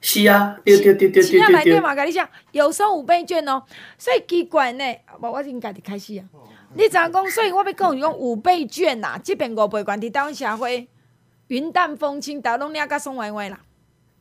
是啊，对对对对对对。市
内底嘛，甲你写有收五倍券哦，所以奇怪呢，无我先家己开始啊。你知影讲，所以我要讲伊讲五倍券呐，即边五倍券伫台湾社会云淡风轻，大拢领甲爽歪歪啦。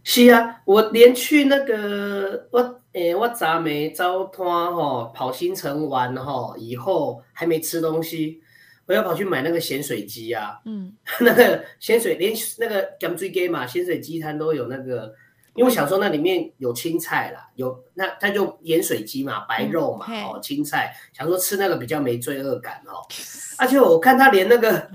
是啊，我连去那个我诶、欸，我昨暝走摊吼，跑新城玩吼以后，还没吃东西。我要跑去买那个咸水鸡啊，嗯，那个咸水连那个咸水鸡嘛，咸水鸡摊都有那个，因为我想说那里面有青菜啦，有那它就盐水鸡嘛，白肉嘛，嗯、哦，青菜，想说吃那个比较没罪恶感哦，而且我看他连那个，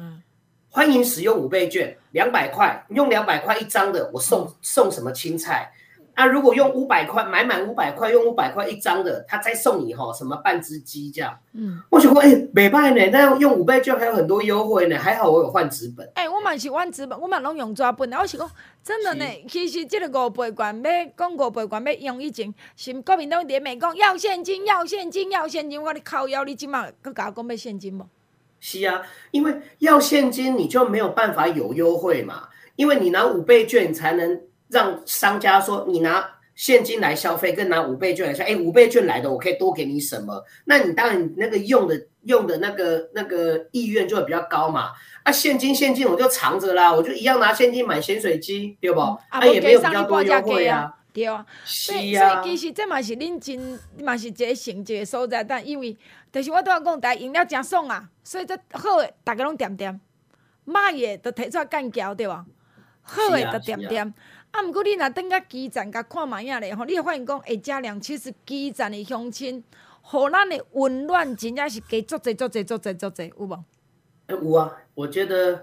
欢迎使用五倍券，两百块，用两百块一张的，我送送什么青菜？那、啊、如果用五百块买满五百块，用五百块一张的，他再送你哈什么半只鸡这样。嗯，我想说，哎、欸，没办呢，那用五倍券还有很多优惠呢。还好我有换纸本。
哎、欸，我蛮喜欢纸本，我蛮拢用纸本的。我是讲真的呢，其实这个五倍券要讲五倍券要用以前，是国民党连美讲要现金，要现金，要现金，我咧靠腰，你今嘛佮我讲要现金不？
是啊，因为要现金你就没有办法有优惠嘛，因为你拿五倍券才能。让商家说，你拿现金来消费，跟拿五倍券来消费，哎，五倍券来的，我可以多给你什么？那你当然那个用的用的那个那个意愿就会比较高嘛。啊，现金现金我就藏着啦，我就一样拿现金买咸水鸡，对不？啊，啊也没有比较多优惠啊，
对啊。是啊。所以其实这嘛是恁真嘛是一个成绩的所在，但因为就是我都要讲，大家饮料真爽啊，所以这好的大家拢点点，歹的都提出来干譙，对吧？好的都点点。啊！啊毋过你若等甲基层甲看觅影咧吼，你会发现讲，哎，嘉良其实基层的乡亲，互咱的温暖真正是加足济足济足济足济，有无？
有啊！我觉得，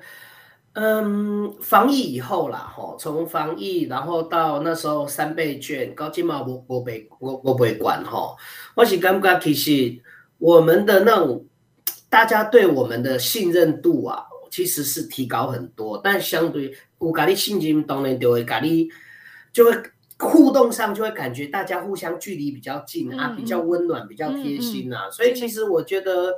嗯，防疫以后啦，吼，从防疫然后到那时候三倍券，到今嘛无无被我我被管吼，我是感觉其实我们的那种。大家对我们的信任度啊，其实是提高很多。但相对有咖喱信任，当然就会咖喱就会互动上就会感觉大家互相距离比较近啊，嗯、比较温暖，比较贴心啊。所以其实我觉得，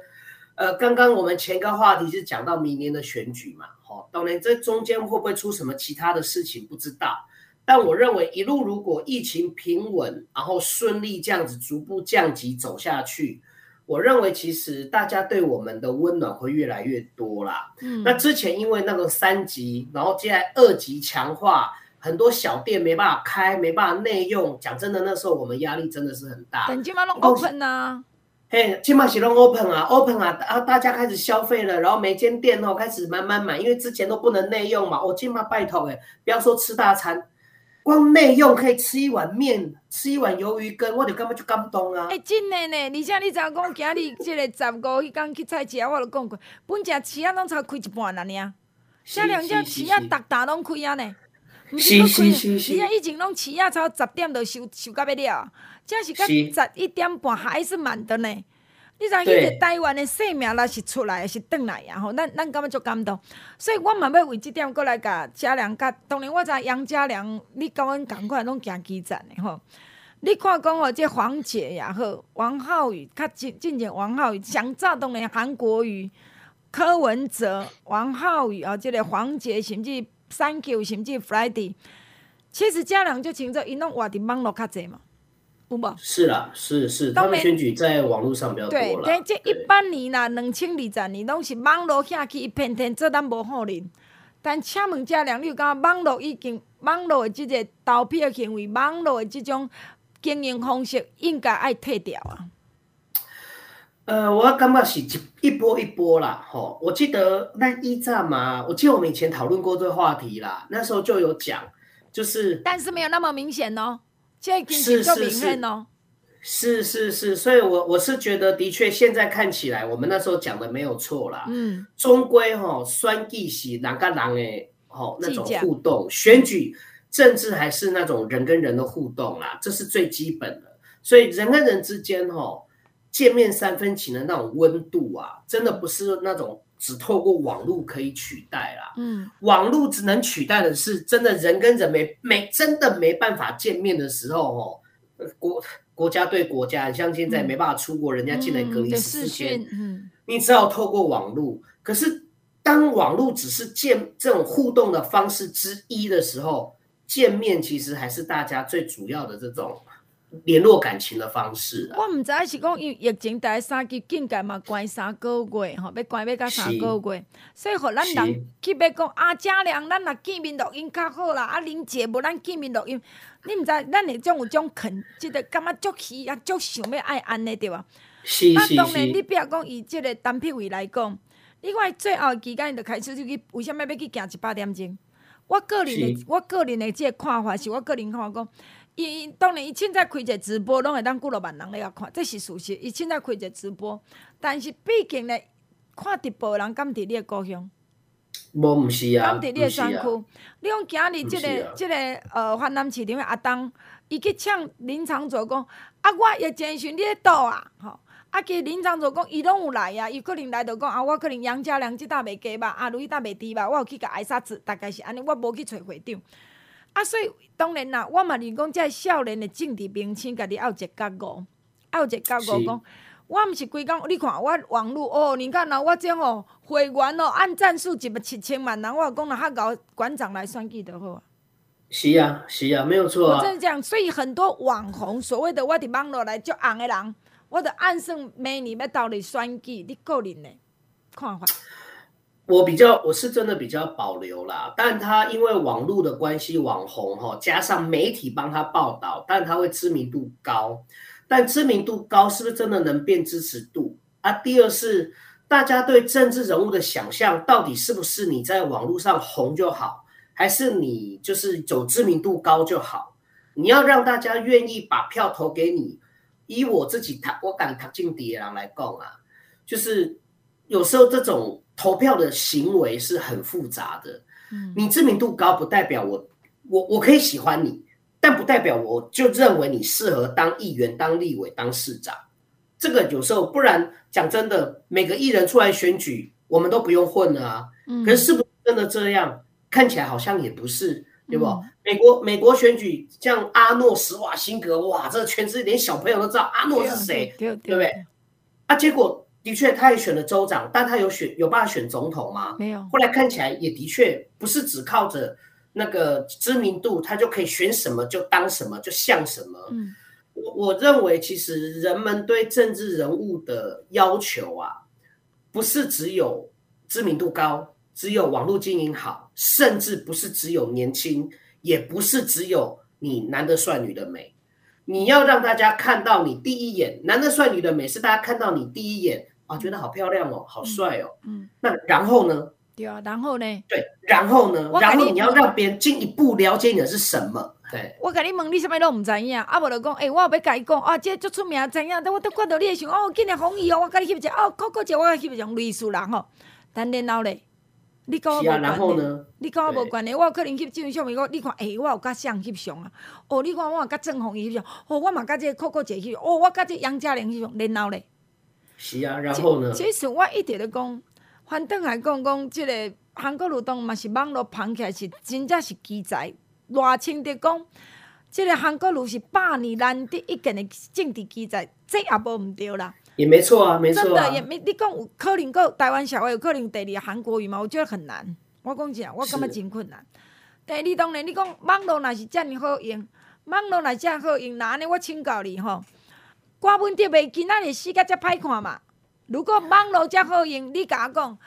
呃，刚刚我们前个话题是讲到明年的选举嘛，哦，当然这中间会不会出什么其他的事情不知道。但我认为一路如果疫情平稳，然后顺利这样子逐步降级走下去。我认为其实大家对我们的温暖会越来越多啦。嗯，那之前因为那个三级，然后接下来二级强化，很多小店没办法开，没办法内用。讲真的，那时候我们压力真的是很大。
等今晚弄 open 啊？
嘿，今晚是弄 open 啊，open 啊，啊，大家开始消费了，然后每间店哦开始慢慢买，因为之前都不能内用嘛。我今晚拜托哎，不要说吃大餐。光内用可以吃一碗面，吃一碗鱿鱼羹，我就感觉就感动啊！哎、
欸，真的呢，而且你知影讲，今日这个十五迄天去菜市啊，我就讲过，本只市啊拢才开一半啊尔，这两只市啊，逐大拢开啊呢，不是开，而且以前拢市啊，超十点就收收到要了，这是到十一点半还是满的呢。你知影迄个台湾的生命若是出来是转来啊吼，咱咱感觉足感动，所以我嘛要为即点过来甲嘉良甲，当然我知杨嘉良，你甲阮共款拢行基层的吼。你看讲哦，这黄杰也好，王浩宇较进进前王浩宇，上早当然韩国瑜、柯文哲、王浩宇啊，即个黄杰甚至 Thank you 甚至 Friday，其实嘉良就清楚，因拢活伫网络较济嘛。
是啦，是是，他们选举在网络上比较多了。
对，这一八年啦，两千二十年拢是网络下去一片天，做咱无好人。但请问嘉良，你有感觉网络已经网络的这个投票行为，网络的这种经营方式应该爱退掉啊？
呃，我感觉是一一波一波啦，吼。我记得那一战嘛，我记得我们以前讨论过这个话题啦，那时候就有讲，就是
但是没有那么明显哦。这是是是，
是是是，所以我我是觉得，的确现在看起来，我们那时候讲的没有错啦。嗯，终归哈，选举是人跟人的哦那种互动，选举政治还是那种人跟人的互动啦，这是最基本的。所以人跟人之间哈，见面三分情的那种温度啊，真的不是那种。只透过网络可以取代啦，嗯，网络只能取代的是真的人跟人没没真的没办法见面的时候哦，国国家对国家，像现在没办法出国，嗯、人家进来隔离十四天，嗯，你只好透过网络。可是当网络只是见这种互动的方式之一的时候，见面其实还是大家最主要的这种。联络感情的方式，
我唔知是讲因疫情大三级境界嘛，关三个月吼，要关要到三个月，所以互咱人去要讲啊，嘉良，咱若见面录音较好啦，啊，玲姐无咱见面录音，你唔知咱会种有种肯，即个感觉足喜啊，足想要爱安尼对吧？
是是是。
那当然，你不要讲以即个单品位来讲，你看最后期间就开始就去，为什么要去行一百点钟？我个人的，我个人的即个看法是我个人看法讲。伊当然，伊凊彩开一个直播，拢会当几落万人咧遐看，这是事实。伊凊彩开一个直播，但是毕竟咧，看直播人敢伫你诶故乡，
无毋是啊，
敢伫你诶山区。你讲今日即个即个呃，华南市场的阿东，伊去抢林昶佐讲，啊，我疫情时阵你咧倒啊，吼，啊，其实林昶佐讲，伊拢有来啊，伊可能来着讲啊，我可能杨家良即搭袂加吧，啊，如意搭袂低吧，我有去甲挨沙子，大概是安尼，我无去找会长。啊，所以当然啦，我嘛是讲，遮少年的政治明星，家己要有一个觉悟，要有一个觉悟，讲我毋是规工，你看我网络哦，你看呐，我种哦会员哦，按赞数一万七千万人，我讲若较高馆长来选举就好啊。
是啊，是啊，没有错啊。
我真系讲，所以很多网红，所谓的我伫网络来足红的人，我着按算明年要到你选举，你个人的看法。
我比较，我是真的比较保留啦，但他因为网络的关系，网红哈，加上媒体帮他报道，但他会知名度高，但知名度高是不是真的能变支持度啊？第二是大家对政治人物的想象，到底是不是你在网络上红就好，还是你就是走知名度高就好？你要让大家愿意把票投给你，以我自己他我敢踏进敌人来讲啊，就是有时候这种。投票的行为是很复杂的，嗯，你知名度高不代表我，我我可以喜欢你，但不代表我就认为你适合当议员、当立委、当市长，这个有时候，不然讲真的，每个艺人出来选举，我们都不用混了啊。嗯。可是是不是真的这样？看起来好像也不是，对不？嗯、美国美国选举，像阿诺·史瓦辛格，哇，这全世界连小朋友都知道阿诺是谁，对不对？啊，结果的确他也选了州长，但他有选有办法选总统吗？没有。后来看起来也的确不是只靠着那个知名度，他就可以选什么就当什么，就像什么。嗯。我我认为，其实人们对政治人物的要求啊，不是只有知名度高，只有网络经营好，甚至不是只有年轻，也不是只有你男的帅，女的美。你要让大家看到你第一眼，男的帅，女的美，是大家看到你第一眼啊，觉得好漂亮哦，好帅哦。嗯。嗯，那然后呢？
对啊，然后呢？
对，然后呢？然后你要让别人进一步了解你的是什么？对，
我跟你问，你什么都唔知影，啊，无就讲，诶、欸，我要甲伊讲，啊，这足出名，知影，但我都看到你诶想，哦，今日红衣哦，我甲你翕一张，哦，可可姐，我甲翕一张类似人吼，但然后咧，你跟我无关系，你跟我无关系，我有可能翕这张相伊讲你看，诶、欸，我有甲相翕相啊？哦，你看我有甲郑红伊翕相，哦，我嘛甲这酷酷姐翕，哦，我甲这杨嘉玲翕相，然后咧，
是啊，然后呢？
其实我一直咧讲，反正来讲讲，这个韩国瑜当嘛是网络捧起来是真正是奇才，偌清的讲。这个韩国瑜是百年难得一见的政治奇才，这也无毋对啦。
也没错啊，没错啊。
真的也没，你讲有可能够台湾社会有可能第二韩国语吗？我觉得很难。我讲真，我感觉真困难。第二当然，你讲网络若是遮尔好用，网络若遮好用，那安尼我请教你吼，郭文德袂今仔日死甲遮歹看嘛？如果网络遮好用，你甲我讲，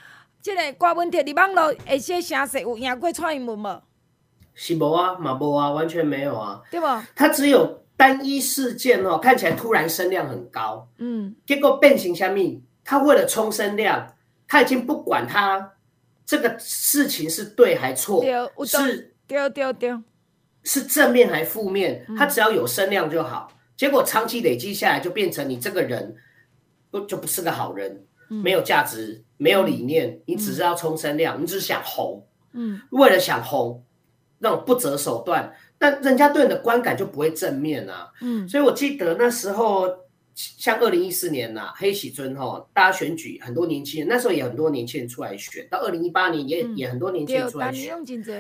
这个郭文德伫网络会些城市有赢过蔡英文无？
是无啊，嘛无啊，完全没有啊，
对吧？
他只有单一事件哦，看起来突然声量很高，嗯，结果变形下面？他为了冲声量，他已经不管他这个事情是对还错，是是正面还负面，他只要有声量就好。嗯、结果长期累积下来，就变成你这个人不就不是个好人，嗯、没有价值，没有理念，嗯、你只知道冲声量，嗯、你只是想红，嗯，为了想红。那种不择手段，但人家对你的观感就不会正面啊。嗯，所以我记得那时候，像二零一四年呐、啊，黑喜尊哈，大家选举很多年轻人，那时候也很多年轻人出来选。到二零一八年也、嗯、也很多年轻人出来选。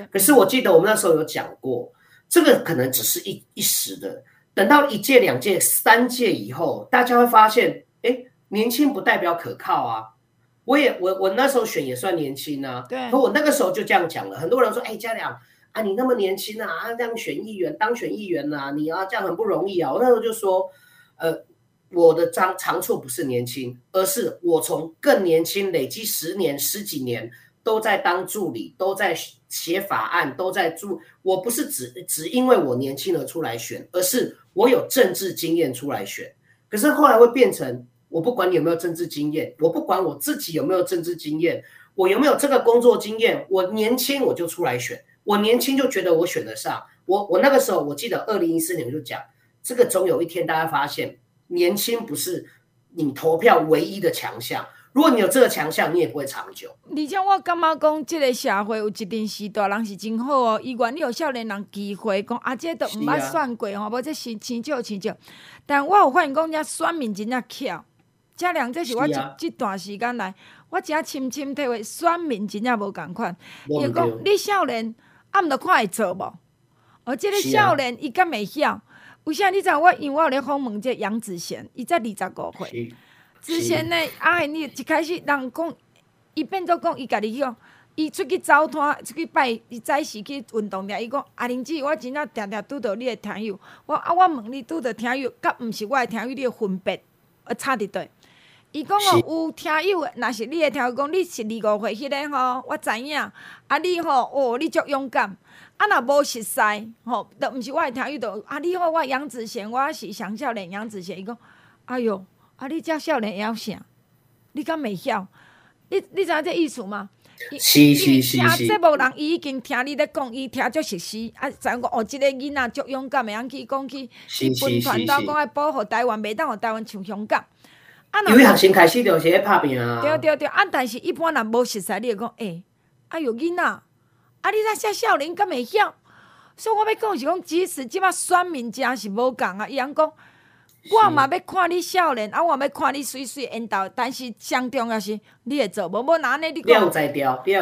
可是我记得我们那时候有讲过，这个可能只是一一时的，等到一届、两届、三届以后，大家会发现，哎，年轻不代表可靠啊。我也我我那时候选也算年轻啊。对。可我那个时候就这样讲了，很多人说，哎，嘉良。啊，你那么年轻啊，啊，这样选议员当选议员呐、啊，你啊这样很不容易啊。我那时候就说，呃，我的长长处不是年轻，而是我从更年轻累积十年十几年都在当助理，都在写法案，都在助。我不是只只因为我年轻而出来选，而是我有政治经验出来选。可是后来会变成，我不管你有没有政治经验，我不管我自己有没有政治经验，我有没有这个工作经验，我年轻我就出来选。我年轻就觉得我选得上我，我那个时候我记得二零一四年我就讲，这个总有一天大家发现年轻不是你投票唯一的强项，如果你有这个强项，你也不会长久。
而且我感觉讲，这个社会有一阵时代人是真好哦，伊愿意有少年人机会讲，啊，这都唔捌算过吼，无、啊、这是青少青少。但我有发现讲，遮选民真正巧，这两这是我这、啊、这段时间来，我真深深体会，选民真正无共款，伊讲你少年。啊，毋着看会做无？而即个少年伊敢袂晓？为啥？你知我因为我有咧访问这杨子贤，伊才二十五岁。子贤呢，啊，你一开始人讲，伊变做讲，伊家己讲，伊出去走摊，出去拜，伊早时去运动了。伊讲阿玲姐，我真正定定拄到你的听友。我啊，我问你拄到听友，甲毋是我的听友，你的分别啊差伫倒？伊讲哦，有听友，若是你会听讲，你是二五岁迄个吼，我知影。啊，你吼，哦，你足勇敢。啊，若无熟悉，吼，都毋是我会听友，都啊，你好，我杨子贤，我是上少年杨子贤。伊讲，哎哟，啊，你遮少年会晓啥？你敢袂晓？你你知影这意思吗？
是是是是。
这无人伊已经听你咧讲，伊听足熟悉。啊，知影讲哦，即个囡仔足勇敢，会晓去讲去去分传道，讲爱保护台湾，袂当互台湾像香港。
有一学生开始就是咧拍拼啊！
对对对，啊！但是一般人无熟悉，你会讲，诶、欸，哎哟囡仔，啊！你那些少年敢会晓？所以我要讲是讲，即使即摆选民真是无共啊！伊人讲，我嘛要看你少年，啊，我要看你水水缘投，但是上重要是你会做，无无哪呢？你
讲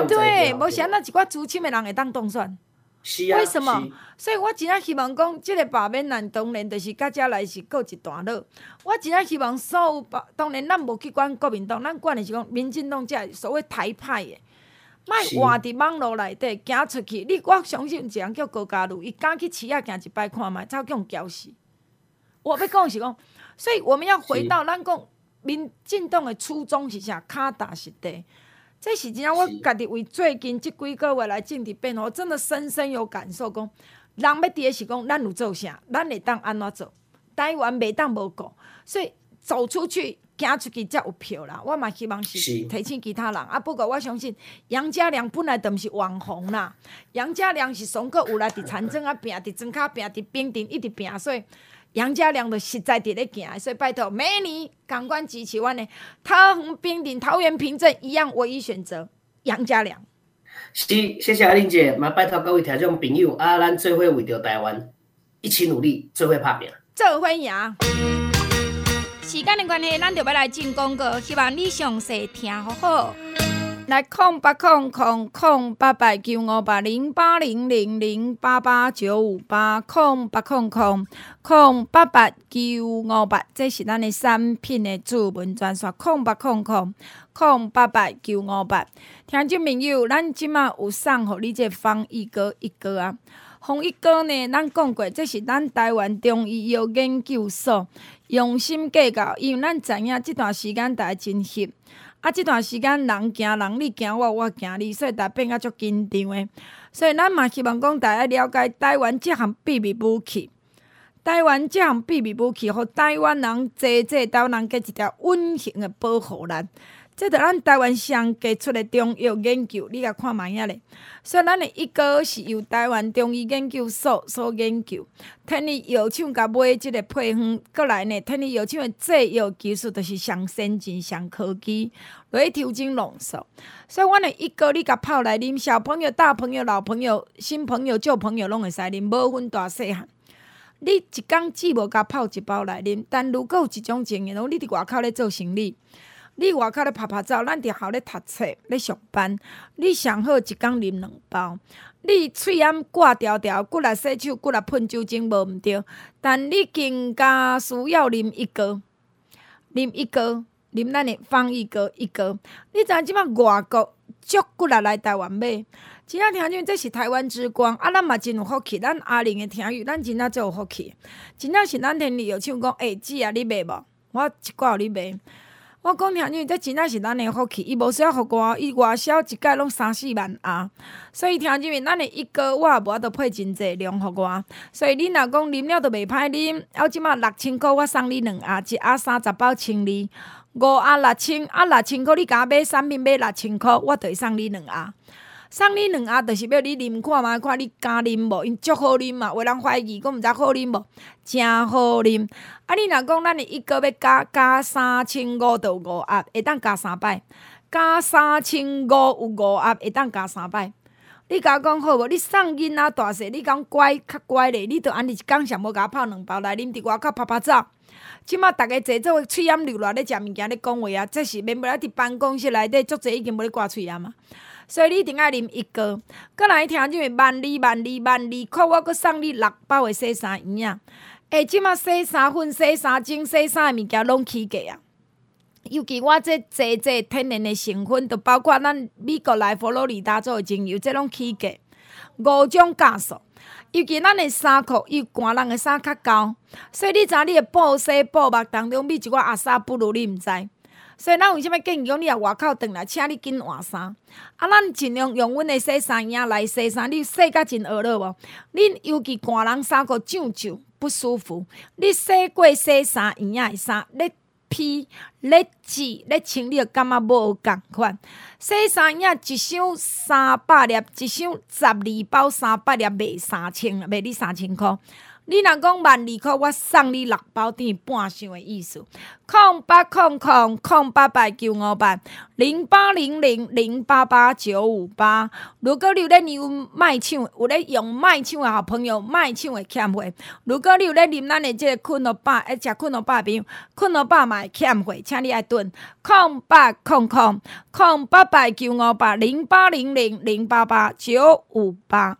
对，无啥那一寡资深的人会当当选。
是啊，
为什么？所以我真正希望讲，即个罢免案当然就是甲遮来是过一段落。我真正希望所有罢，当然咱无去管国民党，咱管的是讲民进党，遮所谓台派的，莫活伫网络内底行出去。你我相信一个人叫高嘉如，伊敢去市啊行一摆看觅，早叫人绞死。我要讲是讲，所以我们要回到咱讲民进党的初衷是啥？骹踏实地。这是真正我家己为最近即几个月来政治变化，我真的深深有感受。讲人要伫的是讲，咱有做啥，咱会当安怎做？台湾袂当无顾，所以走出去、行出去才有票啦。我嘛希望是提醒其他人啊。不过我相信杨家良本来就毋是网红啦，杨家良是从个有来伫长征啊，拼伫庄卡拼伫冰顶一直拼，所以。杨家良的实在伫咧行，所以拜托每年港官支持阮呢，桃园平顶、桃园平镇一样，唯一选择杨家良。
是，谢谢阿玲姐，嘛拜托各位听众朋友，啊，咱做伙为着台湾一起努力，做伙拍拼，
做伙赢。时间的关系，咱就要来进广告，希望你详细听好好。来空八空空空八八九五八零八零零零八八九五八空八空空空八八九五八，这是咱的产品的主文专线。空八空空空八八九五八，听众朋友，咱即马有送互你这方一哥一哥啊，方一哥呢，咱讲过，这是咱台湾中医药研究所用心计较，因为咱知影这段时间大家真翕。啊！即段时间人惊人，你惊我，我惊你，所以大变啊足紧张诶。所以咱嘛希望讲大家了解台湾即项秘密武器，台湾即项秘密武器，互台湾人济济台湾人加一条温馨诶保护咱。这着咱台湾上杰出的中药研究，你甲看觅影咧。所以咱诶一哥是由台湾中医研究所所研究，天理药厂甲买即个配方，过来呢，天理药厂诶制药技术着是上先进、上科技，来调整浓缩。所以阮诶一哥你甲泡来啉，小朋友、大朋友、老朋友、新朋友、旧朋友拢会使啉，无分大细汉。你一工只无甲泡一包来啉，但如果有一种情形，你伫外口咧做生意。你外口咧拍拍照，咱伫校咧读册咧上班。你上好一工啉两包。你喙罨挂条条，骨力洗手，骨力喷酒精无毋对。但你更加需要啉一个，啉一个，啉咱的方一个一个。你知影即摆外国足骨力来台湾买，真正听讲这是台湾之光。啊，咱嘛真有福气，咱阿玲的听语，咱真正最有福气。真正是咱天理药厂讲，哎、欸，姊啊，你买无？我一挂互你买。我讲听你，这真正是咱的福气。伊无需要互我，伊外销一届拢三四万啊。所以听入面，咱的一个我也无法度配真济量互我。所以你若讲啉了都袂歹啉，我即满六千箍，我送你两盒，一盒三十包清理，五盒六千，啊六千箍你敢买产品买六千箍，我就会送你两盒。送你两盒，就是要你啉看嘛，看你敢啉无？因足好啉嘛，有人怀疑，讲毋知好啉无？诚好啉。啊，你若讲咱一个要加加三千五到五盒，会当加三摆。加三千五有五盒，会当加三摆。你甲我讲好无？你送囡仔大细，你讲乖较乖咧，你著安尼一工上要甲我泡两包来啉，伫外口拍拍走。即马逐个坐做喙罨流落咧食物件咧讲话啊，这是免不了伫办公室内底足侪已经无咧挂喙罨啊。所以你一定爱啉一个，阁来听即个万二万二万二，扣我阁送你六包的洗衫液啊！诶，即马洗衫粉、洗衫精、洗衫的物件拢起价啊！尤其我这这这天然的成分，都包括咱美国来佛罗里达做的精油，这拢起价五种加数。尤其咱的衫裤，伊寒人的衫较厚，所以你知影你的布洗布目当中，比一寡阿萨不如你毋知。所以，咱为虾米建议讲，你啊外口转来，请你紧换衫。啊，咱尽量用阮的洗衫液来洗衫，你洗甲真学了无？恁尤其寒人衫裤皱皱不舒服，你洗过洗衫液的衫，咧披咧挤咧穿，你就感觉无共款。洗衫液一箱三百粒，一箱十二包三百粒，卖三千，卖你三千箍。你若讲万二箍，我送你六包甜半箱的意思。空八空空空八八九五八零八零零零八八九五八。如果你有咧用卖唱，有咧用卖唱的好朋友，卖唱的欠费。如果你有咧啉咱的即个困乐饱，爱食困乐饱饼，困乐饱嘛会欠费，请你爱顿空八空空空八八九五八零八零零零八八九五八。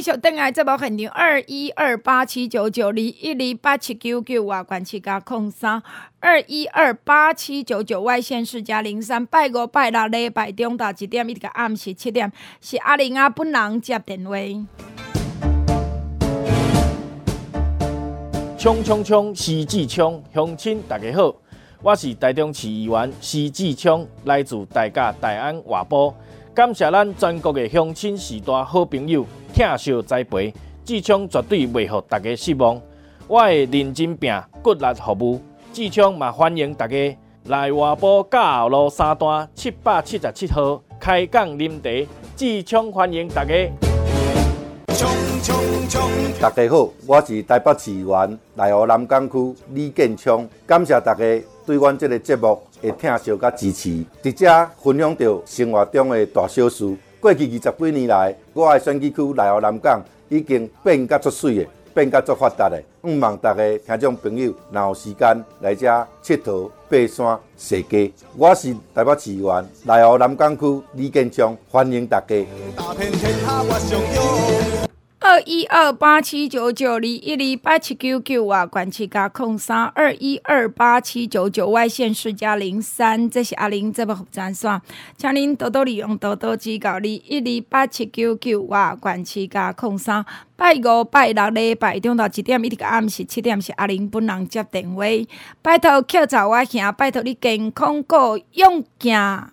继续登来这部现场二一二八七九九二一二八七九九外关七加空三二一二八七九九外线四加零三拜五拜六礼拜中昼一点一直到暗时七点是阿玲啊本人接电话。
冲冲冲！徐志聪乡亲大家好，我是台中市议员徐志聪，来自大甲大安外埔，感谢咱全国的乡亲时代好朋友。疼惜栽培，志聪绝对袂让大家失望。我会认真拼，骨力服务。志聪也欢迎大家来外埔甲后路三段七百七十七号开讲饮茶。志聪欢迎大家。
大家好，我是台北市员内湖南港区李建昌，感谢大家对阮这个节目的疼惜甲支持，直接分享到生活中的大小事。过去二十几年来，我的选举区内湖南港已经变甲足水的，变甲足发达的。毋望大家听众朋友，若有时间来遮佚佗、爬山、踅街。我是台北市议员内湖南港区李建章，欢迎大家。
二一二八七九九二一二八七九九啊，管七加空三二一二八七九九外线是加零三，这是阿玲这部服装线，请您多多利用，多多指教。二一二八七九九啊，管七加空三拜五拜六礼拜中昼一点一直到暗时七点是阿玲本人接电话，拜托口罩我行，拜托你健康过勇敢。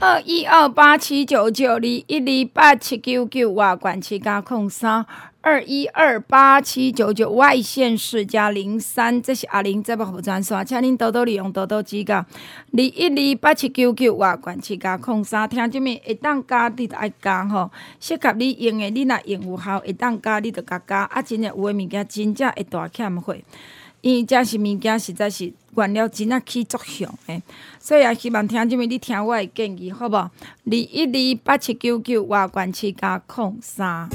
二一二八七九九二一二八七九九外管七加空三二一二八七九九外线四加零三，这是阿玲这部服装线，请您多多利用，多多指教。二一二八七九九外管七加空三，听这面会当加你就爱加吼，适合你用的你若用有效，会当加你就加加，啊真的有的物件真正会大欠费。因为真是物件，实在是原料真啊起作用诶，所以也希望听众们你听我的建议，好无？二一二八七九九外关七加空三。